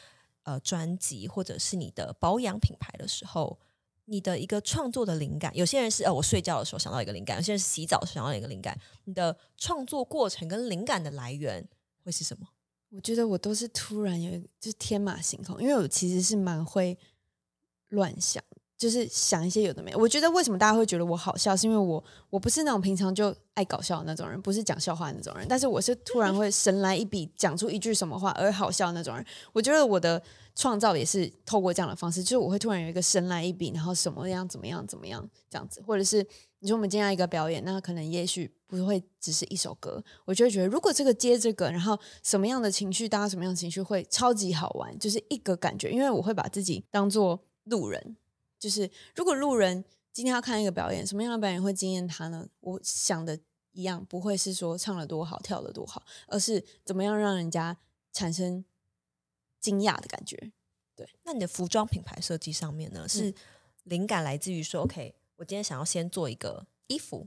Speaker 1: 呃专辑，或者是你的保养品牌的时候。你的一个创作的灵感，有些人是呃，我睡觉的时候想到一个灵感；有些人是洗澡想到一个灵感。你的创作过程跟灵感的来源会是什么？
Speaker 2: 我觉得我都是突然有，就是天马行空，因为我其实是蛮会乱想。就是想一些有的没，我觉得为什么大家会觉得我好笑，是因为我我不是那种平常就爱搞笑的那种人，不是讲笑话那种人，但是我是突然会神来一笔讲出一句什么话而好笑的那种人。我觉得我的创造也是透过这样的方式，就是我会突然有一个神来一笔，然后什么样怎么样怎么样这样子，或者是你说我们今天要一个表演，那可能也许不会只是一首歌，我就会觉得如果这个接这个，然后什么样的情绪搭什么样的情绪会超级好玩，就是一个感觉，因为我会把自己当做路人。就是如果路人今天要看一个表演，什么样的表演会惊艳他呢？我想的一样，不会是说唱得多好，跳得多好，而是怎么样让人家产生惊讶的感觉。对，
Speaker 1: 那你的服装品牌设计上面呢，是灵感来自于说，嗯，OK，我今天想要先做一个衣服，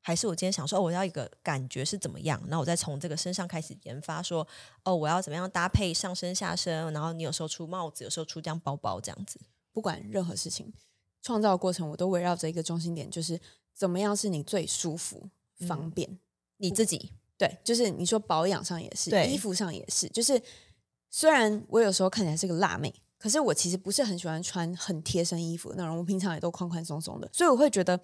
Speaker 1: 还是我今天想说，哦，我要一个感觉是怎么样？然后我再从这个身上开始研发，说，哦，我要怎么样搭配上身下身？然后你有时候出帽子，有时候出这样包包这样子。
Speaker 2: 不管任何事情，创造过程我都围绕着一个中心点，就是怎么样是你最舒服、方便、嗯、
Speaker 1: 你自己。
Speaker 2: 对，就是你说保养上也是，对衣服上也是。就是虽然我有时候看起来是个辣妹，可是我其实不是很喜欢穿很贴身衣服那种，我平常也都宽宽松松的，所以我会觉得。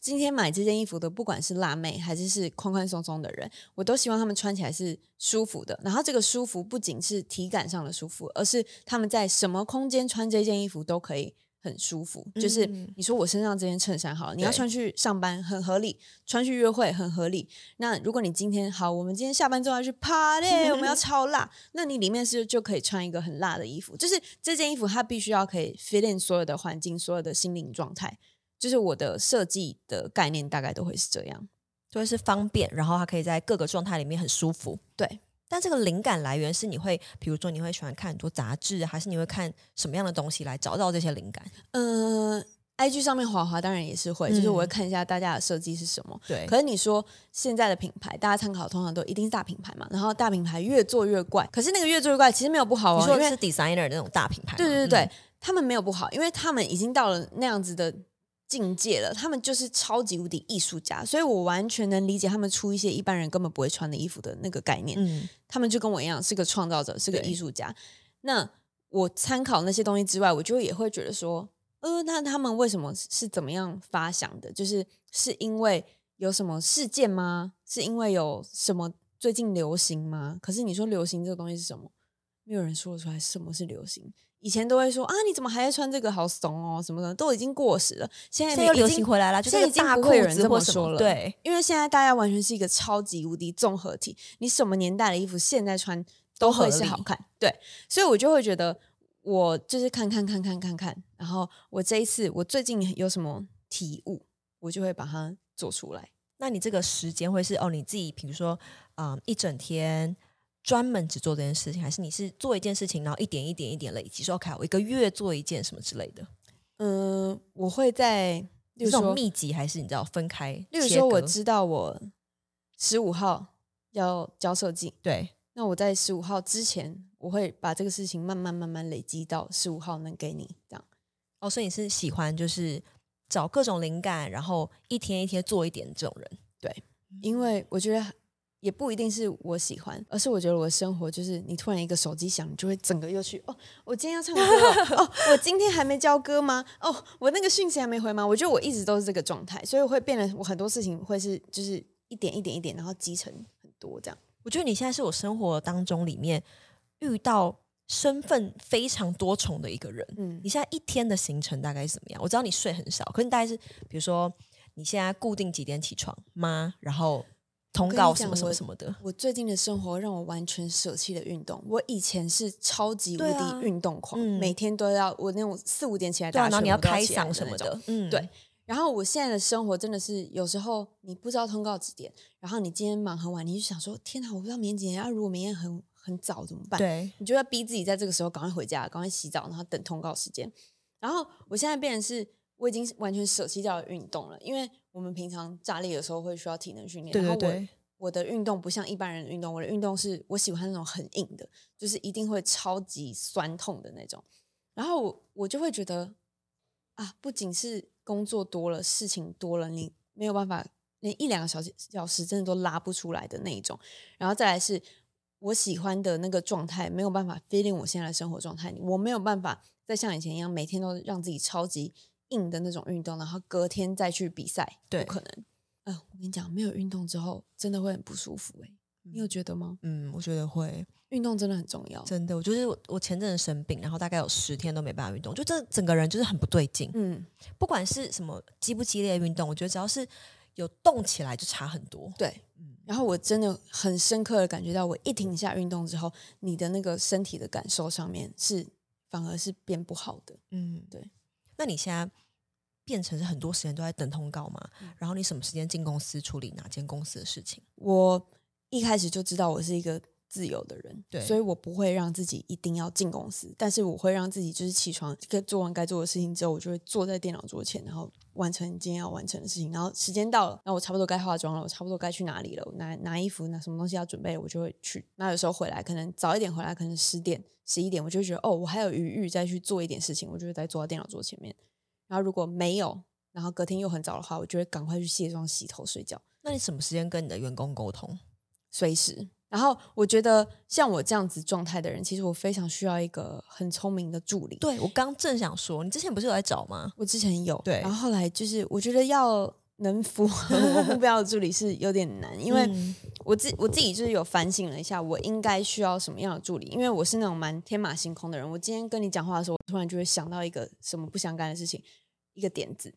Speaker 2: 今天买这件衣服的，不管是辣妹还是是宽宽松松的人，我都希望他们穿起来是舒服的。然后这个舒服不仅是体感上的舒服，而是他们在什么空间穿这件衣服都可以很舒服。嗯、就是你说我身上这件衬衫好了，你要穿去上班很合理，穿去约会很合理。那如果你今天好，我们今天下班之后要去 party，我们要 (laughs) 超辣，那你里面是就可以穿一个很辣的衣服。就是这件衣服它必须要可以 fit in 所有的环境，所有的心灵状态。就是我的设计的概念大概都会是这样，
Speaker 1: 就会是方便，然后它可以在各个状态里面很舒服。
Speaker 2: 对，
Speaker 1: 但这个灵感来源是你会，比如说你会喜欢看很多杂志，还是你会看什么样的东西来找到这些灵感？
Speaker 2: 嗯、呃，IG 上面滑滑当然也是会，就是我会看一下大家的设计是什么。
Speaker 1: 嗯、对，可
Speaker 2: 是你说现在的品牌，大家参考通常都一定是大品牌嘛，然后大品牌越做越怪，可是那个越做越怪其实没有不好哦，
Speaker 1: 你说是 designer 那种大品牌，
Speaker 2: 对对对对，嗯、他们没有不好，因为他们已经到了那样子的。境界了，他们就是超级无敌艺术家，所以我完全能理解他们出一些一般人根本不会穿的衣服的那个概念。嗯，他们就跟我一样是个创造者，是个艺术家。那我参考那些东西之外，我就也会觉得说，呃，那他们为什么是怎么样发想的？就是是因为有什么事件吗？是因为有什么最近流行吗？可是你说流行这个东西是什么？没有人说得出来什么是流行。以前都会说啊，你怎么还在穿这个？好怂哦，什么的都已经过时了。现在，
Speaker 1: 又流行回来了，就是大裤子这么说了。对，
Speaker 2: 因为现在大家完全是一个超级无敌综合体，你什么年代的衣服现在穿都会是好看。对，所以我就会觉得，我就是看看看看看看，然后我这一次我最近有什么体悟，我就会把它做出来。
Speaker 1: 那你这个时间会是哦，你自己比如说啊、嗯，一整天。专门只做这件事情，还是你是做一件事情，然后一点一点一点累积，说 OK，我一个月做一件什么之类的？
Speaker 2: 嗯、呃，我会在，例如说
Speaker 1: 密集，还是你知道分开？
Speaker 2: 例如说，我知道我十五号要交设计，
Speaker 1: 对，
Speaker 2: 那我在十五号之前，我会把这个事情慢慢慢慢累积到十五号能给你这样。
Speaker 1: 哦，所以你是喜欢就是找各种灵感，然后一天一天做一点这种人？
Speaker 2: 对，因为我觉得。也不一定是我喜欢，而是我觉得我的生活就是你突然一个手机响，你就会整个又去哦，我今天要唱歌哦，我今天还没交歌吗？哦，我那个讯息还没回吗？我觉得我一直都是这个状态，所以会变得我很多事情会是就是一点一点一点，然后积成很多这样。
Speaker 1: 我觉得你现在是我生活当中里面遇到身份非常多重的一个人。嗯，你现在一天的行程大概是怎么样？我知道你睡很少，可是你大概是比如说你现在固定几点起床吗？然后。通告什么什么什么的
Speaker 2: 我。我最近的生活让我完全舍弃了运动。我以前是超级无敌运动狂，啊嗯、每天都要我那种四五点起来
Speaker 1: 然后你要开嗓什么的。嗯，
Speaker 2: 对。然后我现在的生活真的是有时候你不知道通告几点，然后你今天忙很晚，你就想说天哪，我不知道明天几点。要如果明天很很早怎么办？
Speaker 1: 对，
Speaker 2: 你就要逼自己在这个时候赶快回家，赶快洗澡，然后等通告时间。然后我现在变成是我已经完全舍弃掉了运动了，因为我们平常炸裂的时候会需要体能训练，
Speaker 1: 对对对。
Speaker 2: 然后我我的运动不像一般人的运动，我的运动是我喜欢那种很硬的，就是一定会超级酸痛的那种。然后我我就会觉得啊，不仅是工作多了，事情多了，你没有办法连一两个小时小时真的都拉不出来的那一种。然后再来是我喜欢的那个状态，没有办法 feeling 我现在的生活状态，我没有办法再像以前一样每天都让自己超级硬的那种运动，然后隔天再去比赛，
Speaker 1: 对，
Speaker 2: 不可能。嗯、呃，我跟你讲，没有运动之后真的会很不舒服哎、欸，你有觉得吗？
Speaker 1: 嗯，我觉得会，
Speaker 2: 运动真的很重要。
Speaker 1: 真的，我就是我，我前阵子生病，然后大概有十天都没办法运动，就这整个人就是很不对劲。嗯，不管是什么激不激烈的运动，我觉得只要是有动起来就差很多。
Speaker 2: 对，嗯，然后我真的很深刻的感觉到，我一停下运动之后，你的那个身体的感受上面是反而是变不好的。嗯，对。
Speaker 1: 那你现在？变成是很多时间都在等通告嘛，嗯、然后你什么时间进公司处理哪间公司的事情？
Speaker 2: 我一开始就知道我是一个自由的人，
Speaker 1: 对，
Speaker 2: 所以我不会让自己一定要进公司，但是我会让自己就是起床，做完该做的事情之后，我就会坐在电脑桌前，然后完成今天要完成的事情。然后时间到了，那我差不多该化妆了，我差不多该去哪里了，我拿拿衣服，拿什么东西要准备，我就会去。那有时候回来可能早一点回来，可能十点、十一点，我就觉得哦，我还有余裕再去做一点事情，我就会再坐在电脑桌前面。然后如果没有，然后隔天又很早的话，我就会赶快去卸妆、洗头、睡觉。
Speaker 1: 那你什么时间跟你的员工沟通？
Speaker 2: 随时。然后我觉得像我这样子状态的人，其实我非常需要一个很聪明的助理。
Speaker 1: 对，我刚正想说，你之前不是有在找吗？
Speaker 2: 我之前有。
Speaker 1: 对。
Speaker 2: 然后后来就是，我觉得要能符合我目标的助理是有点难，因为我自我自己就是有反省了一下，我应该需要什么样的助理？因为我是那种蛮天马行空的人。我今天跟你讲话的时候，我突然就会想到一个什么不相干的事情，一个点子。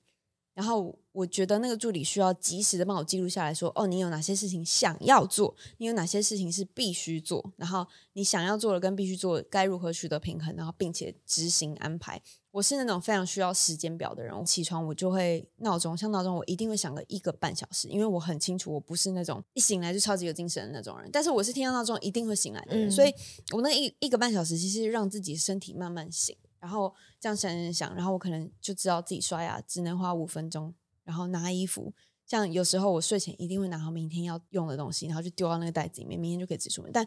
Speaker 2: 然后我觉得那个助理需要及时的帮我记录下来说，哦，你有哪些事情想要做，你有哪些事情是必须做，然后你想要做的跟必须做该如何取得平衡，然后并且执行安排。我是那种非常需要时间表的人，我起床我就会闹钟，像闹钟我一定会响个一个半小时，因为我很清楚我不是那种一醒来就超级有精神的那种人，但是我是听到闹钟一定会醒来的人，嗯、所以我那一一个半小时其实让自己身体慢慢醒。然后这样想想想，然后我可能就知道自己刷牙只能花五分钟，然后拿衣服，像有时候我睡前一定会拿好明天要用的东西，然后就丢到那个袋子里面，明天就可以直出门。但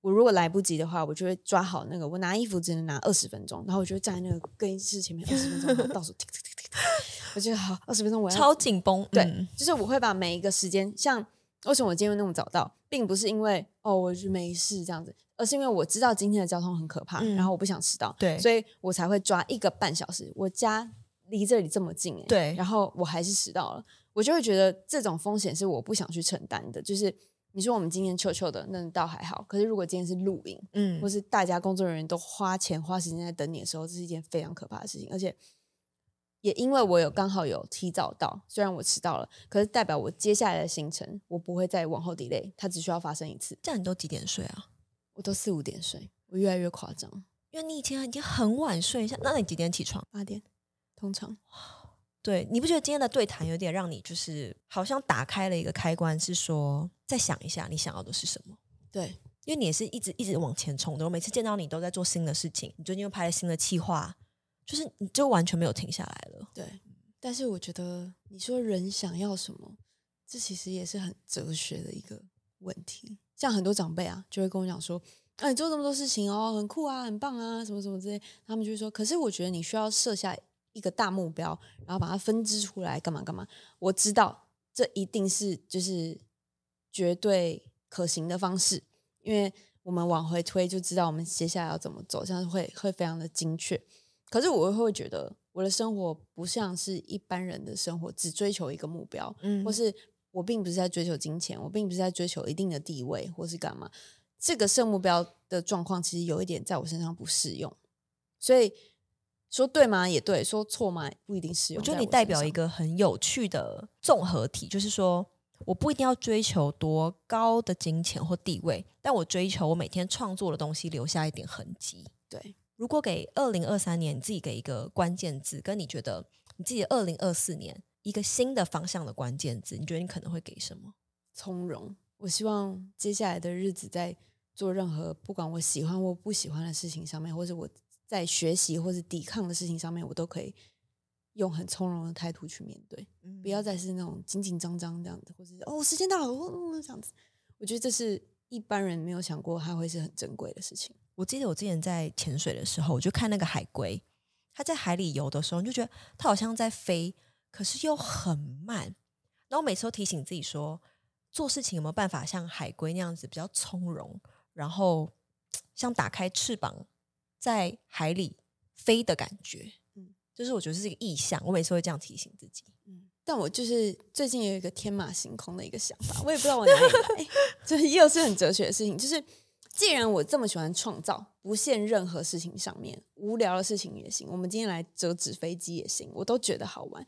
Speaker 2: 我如果来不及的话，我就会抓好那个，我拿衣服只能拿二十分钟，然后我就会站在那个更衣室前面二十分钟，然后倒数，我觉得好二十分钟我要
Speaker 1: 超紧绷，
Speaker 2: 对，嗯、就是我会把每一个时间，像为什么我今天会那么早到，并不是因为哦我是没事这样子。而是因为我知道今天的交通很可怕，嗯、然后我不想迟到，
Speaker 1: 对，
Speaker 2: 所以我才会抓一个半小时。我家离这里这么近，欸，
Speaker 1: 对，
Speaker 2: 然后我还是迟到了，我就会觉得这种风险是我不想去承担的。就是你说我们今天秋秋的，那倒还好。可是如果今天是露营，嗯，或是大家工作人员都花钱花时间在等你的时候，这是一件非常可怕的事情，而且。也因为我有刚好有提早到，虽然我迟到了，可是代表我接下来的行程我不会再往后 delay，它只需要发生一次。
Speaker 1: 这样你都几点睡啊？
Speaker 2: 我都四五点睡，我越来越夸张。
Speaker 1: 因为你以前已经很晚睡，那你几点起床？
Speaker 2: 八点，通常。(sighs)
Speaker 1: 对，你不觉得今天的对谈有点让你就是好像打开了一个开关，是说再想一下你想要的是什么？
Speaker 2: 对，
Speaker 1: 因为你也是一直一直往前冲的，我每次见到你都在做新的事情，你最近又拍了新的企划。就是你就完全没有停下来了，
Speaker 2: 对。但是我觉得你说人想要什么，这其实也是很哲学的一个问题。像很多长辈啊，就会跟我讲说：“啊，你做这么多事情哦，很酷啊，很棒啊，什么什么之类。”他们就会说：“可是我觉得你需要设下一个大目标，然后把它分支出来，干嘛干嘛。”我知道这一定是就是绝对可行的方式，因为我们往回推就知道我们接下来要怎么走，这样会会非常的精确。可是我会觉得我的生活不像是一般人的生活，只追求一个目标，嗯，或是我并不是在追求金钱，我并不是在追求一定的地位，或是干嘛。这个设目标的状况其实有一点在我身上不适用，所以说对吗？也对，说错吗？不一定适用。
Speaker 1: 我觉得你代表一个很有趣的综合体，就是说我不一定要追求多高的金钱或地位，但我追求我每天创作的东西留下一点痕迹，
Speaker 2: 对。
Speaker 1: 如果给二零二三年，你自己给一个关键字，跟你觉得你自己二零二四年一个新的方向的关键字，你觉得你可能会给什么？
Speaker 2: 从容。我希望接下来的日子，在做任何不管我喜欢或不喜欢的事情上面，或者我在学习或者抵抗的事情上面，我都可以用很从容的态度去面对，嗯、不要再是那种紧紧张张这样子，或者是哦时间到了，哦这样子。我觉得这是一般人没有想过，它会是很珍贵的事情。
Speaker 1: 我记得我之前在潜水的时候，我就看那个海龟，它在海里游的时候，你就觉得它好像在飞，可是又很慢。然后我每次都提醒自己说，做事情有没有办法像海龟那样子比较从容，然后像打开翅膀在海里飞的感觉。嗯，就是我觉得是一个意象，我每次会这样提醒自己。
Speaker 2: 嗯，但我就是最近有一个天马行空的一个想法，我也不知道我哪里来，(laughs) 这又是很哲学的事情，就是。既然我这么喜欢创造，不限任何事情上面，无聊的事情也行。我们今天来折纸飞机也行，我都觉得好玩。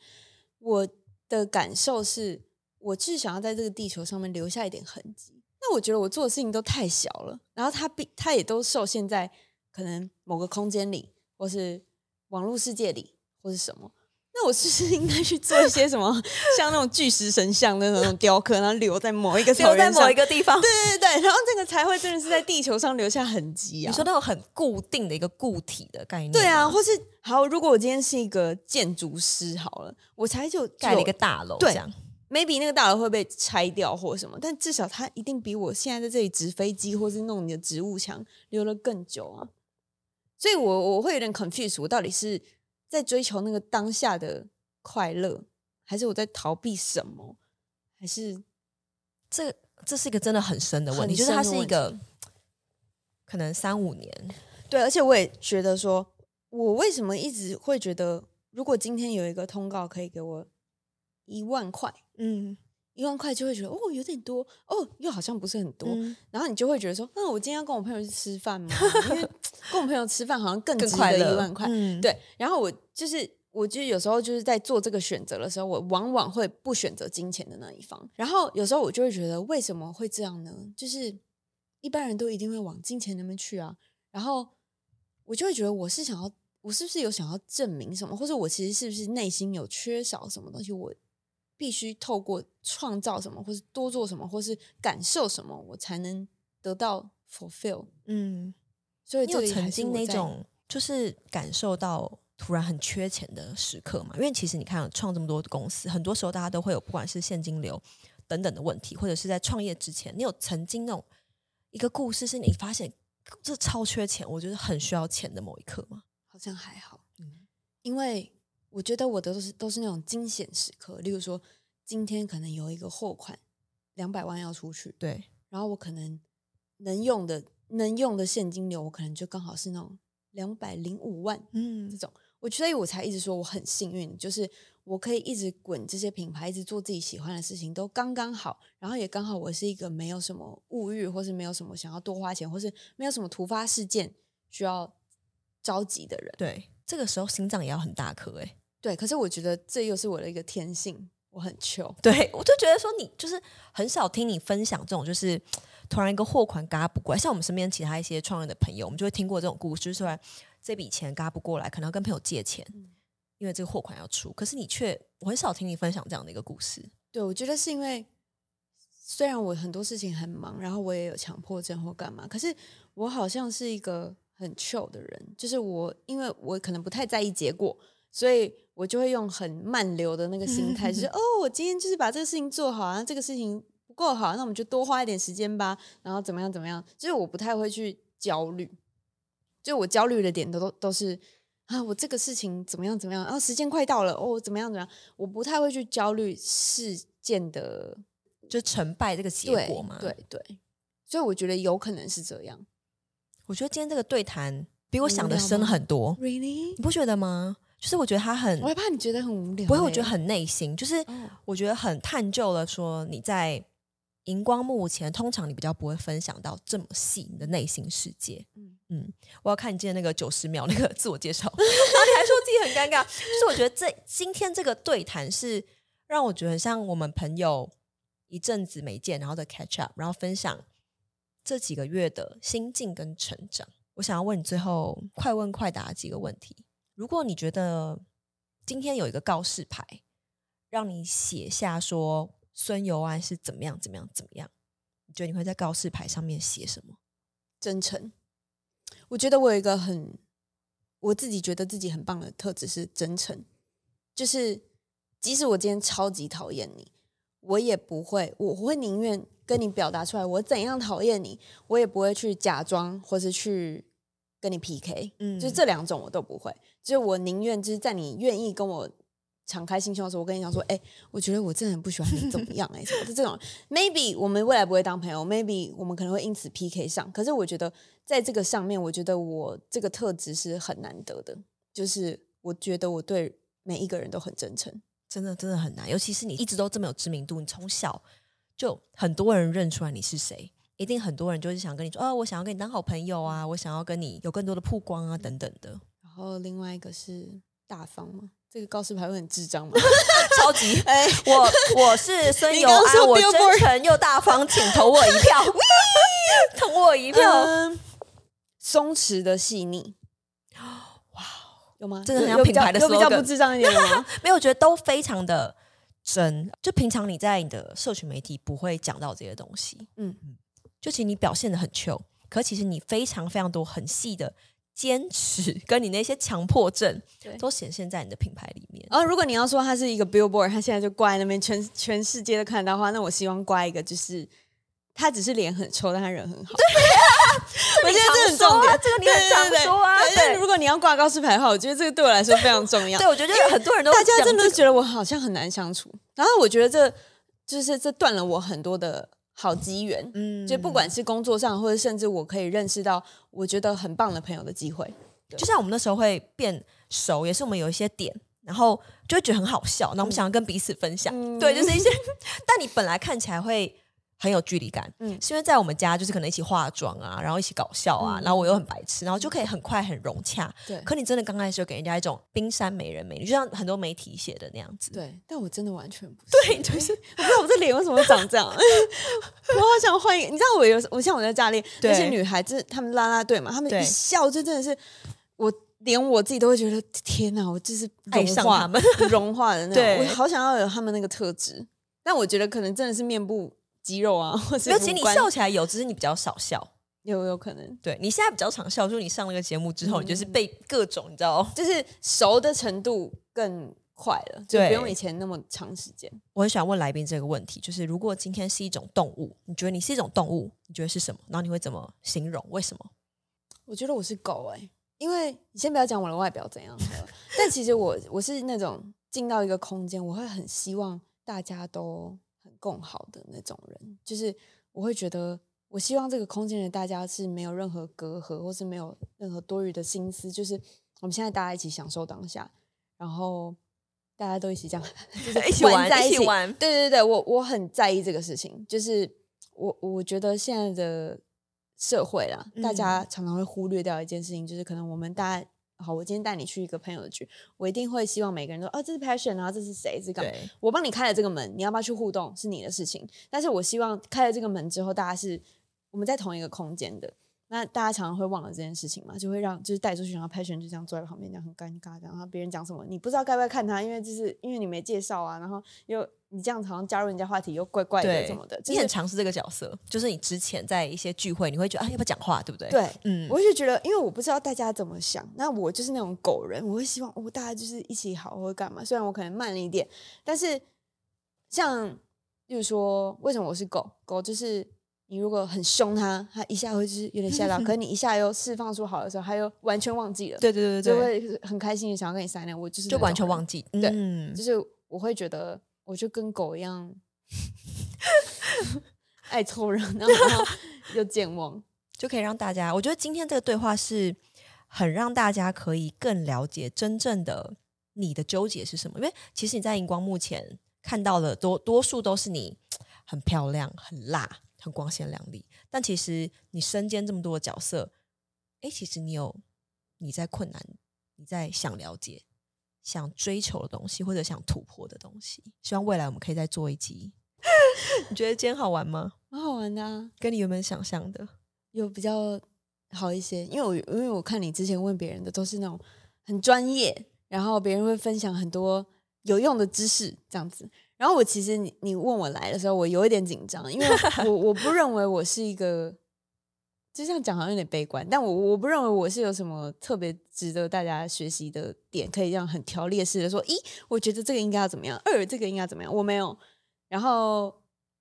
Speaker 2: 我的感受是，我就是想要在这个地球上面留下一点痕迹。那我觉得我做的事情都太小了，然后它必它也都受限在可能某个空间里，或是网络世界里，或是什么。那我是不是应该去做一些什么，(laughs) 像那种巨石神像的那种雕刻，然后留在某一个
Speaker 1: 留在某一个地方？
Speaker 2: 对对对，然后这个才会真的是在地球上留下痕迹啊！
Speaker 1: 你说那种很固定的一个固体的概念，
Speaker 2: 对啊，或是好，如果我今天是一个建筑师，好了，我才就
Speaker 1: 盖了一个大楼，这样
Speaker 2: ，maybe 那个大楼会被拆掉或什么，但至少它一定比我现在在这里纸飞机或是弄你的植物墙留了更久啊！所以我我会有点 confused，我到底是在追求那个当下的。快乐，还是我在逃避什么？还是
Speaker 1: 这这是一个真的很深的问题，就是它是一个可能三五年。
Speaker 2: 对，而且我也觉得说，我为什么一直会觉得，如果今天有一个通告可以给我一万块，嗯，一万块就会觉得哦，有点多哦，又好像不是很多，嗯、然后你就会觉得说，那我今天要跟我朋友去吃饭吗？(laughs) 因为跟我朋友吃饭好像更值得一万块，嗯、对。然后我就是。我就有时候就是在做这个选择的时候，我往往会不选择金钱的那一方。然后有时候我就会觉得，为什么会这样呢？就是一般人都一定会往金钱那边去啊。然后我就会觉得，我是想要，我是不是有想要证明什么，或者我其实是不是内心有缺少什么东西？我必须透过创造什么，或是多做什么，或是感受什么，我才能得到 fulfill。嗯，所以这
Speaker 1: 你有曾经那种就是感受到。突然很缺钱的时刻嘛，因为其实你看创这么多公司，很多时候大家都会有不管是现金流等等的问题，或者是在创业之前，你有曾经那种一个故事是你发现这超缺钱，我觉得很需要钱的某一刻吗？
Speaker 2: 好像还好，嗯，因为我觉得我的都是都是那种惊险时刻，例如说今天可能有一个货款两百万要出去，
Speaker 1: 对，
Speaker 2: 然后我可能能用的能用的现金流，我可能就刚好是那种两百零五万，嗯，这种。我所以我才一直说我很幸运，就是我可以一直滚这些品牌，一直做自己喜欢的事情，都刚刚好。然后也刚好我是一个没有什么物欲，或是没有什么想要多花钱，或是没有什么突发事件需要着急的人。
Speaker 1: 对，这个时候心脏也要很大颗哎。
Speaker 2: 对，可是我觉得这又是我的一个天性，我很穷。
Speaker 1: 对，我就觉得说你就是很少听你分享这种，就是突然一个货款嘎不过来，像我们身边其他一些创业的朋友，我们就会听过这种故事，就是说。这笔钱嘎不过来，可能要跟朋友借钱，嗯、因为这个货款要出。可是你却，我很少听你分享这样的一个故事。
Speaker 2: 对，我觉得是因为虽然我很多事情很忙，然后我也有强迫症或干嘛，可是我好像是一个很 chill 的人，就是我因为我可能不太在意结果，所以我就会用很慢流的那个心态，就是 (laughs) 哦，我今天就是把这个事情做好啊，这个事情不够好，那我们就多花一点时间吧，然后怎么样怎么样，就是我不太会去焦虑。就我焦虑的点都都都是啊，我这个事情怎么样怎么样，然后时间快到了哦，怎么样怎么样，我不太会去焦虑事件的
Speaker 1: 就成败这个结果嘛。
Speaker 2: 对对，所以我觉得有可能是这样。
Speaker 1: 我觉得今天这个对谈比我想的深很多
Speaker 2: ，Really？
Speaker 1: 你不觉得吗？就是我觉得他很，
Speaker 2: 我害怕你觉得很无聊，
Speaker 1: 不会，我觉得很内心，就是我觉得很探究了说你在。荧光幕前，通常你比较不会分享到这么细你的内心世界。嗯嗯，我要看你今天那个九十秒那个 (laughs) 自我介绍，然 (laughs) 后你还说自己很尴尬。就是我觉得这今天这个对谈是让我觉得很像我们朋友一阵子没见，然后的 catch up，然后分享这几个月的心境跟成长。我想要问你最后快问快答几个问题。如果你觉得今天有一个告示牌，让你写下说。孙尤安是怎么样？怎么样？怎么样？你觉得你会在告示牌上面写什么？
Speaker 2: 真诚。我觉得我有一个很，我自己觉得自己很棒的特质是真诚。就是即使我今天超级讨厌你，我也不会，我会宁愿跟你表达出来我怎样讨厌你，我也不会去假装或是去跟你 PK。嗯，就是这两种我都不会。就是我宁愿就是在你愿意跟我。敞开心胸的时候，我跟你讲说，哎、欸，我觉得我真的很不喜欢你怎么样、欸，哎，什么的这种，maybe 我们未来不会当朋友，maybe 我们可能会因此 PK 上。可是我觉得在这个上面，我觉得我这个特质是很难得的，就是我觉得我对每一个人都很真诚，
Speaker 1: 真的真的很难。尤其是你一直都这么有知名度，你从小就很多人认出来你是谁，一定很多人就是想跟你说，哦，我想要跟你当好朋友啊，我想要跟你有更多的曝光啊，等等的。
Speaker 2: 然后另外一个是大方吗？这个告示牌会很智障吗？(laughs)
Speaker 1: 超级！哎，(laughs) 我我是孙友安，我真诚又大方，请投我一票，(laughs) 投我一票。
Speaker 2: 嗯、松弛的细腻，哇，有吗？
Speaker 1: 真的很像品牌的
Speaker 2: 比较不智障一点的吗？
Speaker 1: 没有，我觉得都非常的真。就平常你在你的社群媒体不会讲到这些东西，嗯嗯，就其实你表现的很 chill，可其实你非常非常多很细的。坚持跟你那些强迫症，都显现在你的品牌里面。
Speaker 2: 然后，如果你要说它是一个 billboard，它现在就挂在那边，全全世界都看得到的话，那我希望挂一个，就是他只是脸很臭，但他人很好。对啊，(laughs) 我觉得这很重点，这个你很常说啊。但如果你要挂告示牌的话，我觉得这个对我来说非常重要。
Speaker 1: 对，我觉得 (laughs) 很多人都
Speaker 2: 大家真的觉得我好像很难相处，然后我觉得这就是这断了我很多的。好机缘，嗯，就不管是工作上，或者甚至我可以认识到我觉得很棒的朋友的机会，
Speaker 1: 就像我们那时候会变熟，也是我们有一些点，然后就会觉得很好笑，那我们想要跟彼此分享，嗯、对，就是一些，(laughs) 但你本来看起来会。很有距离感，嗯，是因为在我们家就是可能一起化妆啊，然后一起搞笑啊，嗯、然后我又很白痴，然后就可以很快很融洽。对，可你真的刚开始就给人家一种冰山美人美女，就像很多媒体写的那样子。
Speaker 2: 对，但我真的完全不是。
Speaker 1: 对，就是 (laughs)
Speaker 2: 我不知道我这脸为什么会长这样。(laughs) 我好想换一个，你知道我有我像我在家里那些女孩子，她们拉拉队嘛，她们一笑就真的是我连我自己都会觉得天哪，我就是
Speaker 1: 爱上他们
Speaker 2: 融化的那 (laughs) 种。我好想要有他们那个特质，但我觉得可能真的是面部。肌肉啊，(laughs) 尤其
Speaker 1: 你笑起来有，只是你比较少笑，
Speaker 2: 有有可能。
Speaker 1: 对，你现在比较常笑，就是你上了个节目之后，嗯、你就是被各种你知道，
Speaker 2: 就是熟的程度更快了，就不用以前那么长时间。
Speaker 1: 我很喜欢问来宾这个问题，就是如果今天是一种动物，你觉得你是一种动物，你觉得是什么？然后你会怎么形容？为什么？
Speaker 2: 我觉得我是狗哎、欸，因为你先不要讲我的外表怎样，(laughs) 但其实我我是那种进到一个空间，我会很希望大家都。更好的那种人，就是我会觉得，我希望这个空间的大家是没有任何隔阂，或是没有任何多余的心思，就是我们现在大家一起享受当下，然后大家都一起这样，(laughs) 就是
Speaker 1: 一起玩，
Speaker 2: 在一起，
Speaker 1: 一起玩。
Speaker 2: 对对对，我我很在意这个事情，就是我我觉得现在的社会啦，大家常常会忽略掉一件事情，就是可能我们大家。好，我今天带你去一个朋友的局，我一定会希望每个人都，哦，这是 passion 啊，这是谁？这是干嘛？我帮你开了这个门，你要不要去互动是你的事情。但是我希望开了这个门之后，大家是我们在同一个空间的。那大家常常会忘了这件事情嘛，就会让就是带出去，然后 passion 就这样坐在旁边，这样很尴尬，然后别人讲什么，你不知道该不该看他，因为就是因为你没介绍啊，然后又。你这样好像加入人家话题又怪怪的，什么的？
Speaker 1: 你很尝试这个角色，就是你之前在一些聚会，你会觉得啊，要不要讲话，对不对？
Speaker 2: 对，嗯，我就觉得，因为我不知道大家怎么想，那我就是那种狗人，我会希望哦，大家就是一起好，或者干嘛。虽然我可能慢了一点，但是像，就是说，为什么我是狗？狗就是你如果很凶他，他一下会就是有点吓到，(laughs) 可是你一下又释放出好的时候，他又完全忘记了。
Speaker 1: 对对对对，
Speaker 2: 就会很开心的想要跟你撒尿。我就是
Speaker 1: 就完全忘记，
Speaker 2: 对，就是我会觉得。我就跟狗一样，(laughs) 爱凑热闹，然后又健忘，(laughs)
Speaker 1: 就可以让大家。我觉得今天这个对话是很让大家可以更了解真正的你的纠结是什么。因为其实你在荧光幕前看到的多多数都是你很漂亮、很辣、很光鲜亮丽，但其实你身兼这么多的角色，哎，其实你有你在困难，你在想了解。想追求的东西，或者想突破的东西，希望未来我们可以再做一集。(laughs) 你觉得今天好玩吗？
Speaker 2: 蛮好玩的啊，
Speaker 1: 跟你原本想象的
Speaker 2: 有比较好一些。因为我因为我看你之前问别人的都是那种很专业，然后别人会分享很多有用的知识这样子。然后我其实你你问我来的时候，我有一点紧张，因为 (laughs) 我我不认为我是一个。就这样讲好像有点悲观，但我我不认为我是有什么特别值得大家学习的点，可以这样很条列式的说，一，我觉得这个应该要怎么样，二，这个应该怎么样，我没有。然后，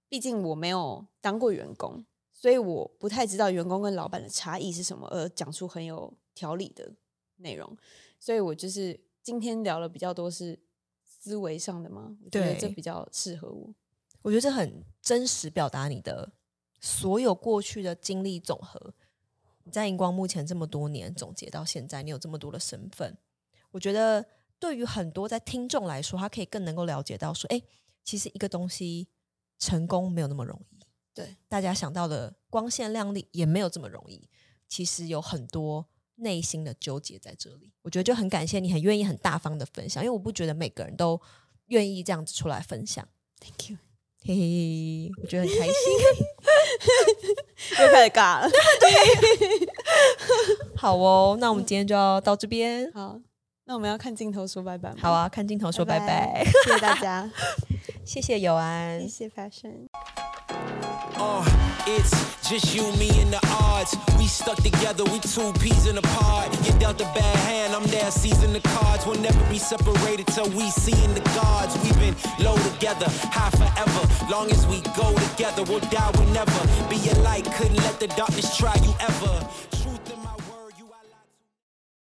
Speaker 2: 毕竟我没有当过员工，所以我不太知道员工跟老板的差异是什么，而讲出很有条理的内容。所以我就是今天聊了比较多是思维上的吗，我觉得这比较适合我。
Speaker 1: 我觉得这很真实表达你的。所有过去的经历总和，你在荧光幕前这么多年总结到现在，你有这么多的身份，我觉得对于很多在听众来说，他可以更能够了解到说，哎，其实一个东西成功没有那么容易，
Speaker 2: 对，
Speaker 1: 大家想到的光鲜亮丽也没有这么容易，其实有很多内心的纠结在这里。我觉得就很感谢你，很愿意很大方的分享，因为我不觉得每个人都愿意这样子出来分享。
Speaker 2: Thank you，
Speaker 1: 嘿嘿，我觉得很开心。(laughs)
Speaker 2: 又开始尬了，(laughs)
Speaker 1: 对，好哦，那我们今天就要到这边。
Speaker 2: 好，那我们要看镜头说拜拜吗？
Speaker 1: 好啊，看镜头说拜拜，
Speaker 2: 拜拜，谢谢大家，(laughs)
Speaker 1: 谢谢友安，
Speaker 2: 谢谢 Fashion。
Speaker 3: Uh, it's just you, me and the odds. We stuck together, we two peas in a pod. You dealt a bad hand, I'm there seizing the cards. We'll never be separated till we see in the gods. We've been low together, high forever. Long as we go together, we'll die we'll never Be a light, couldn't let the darkness try you ever.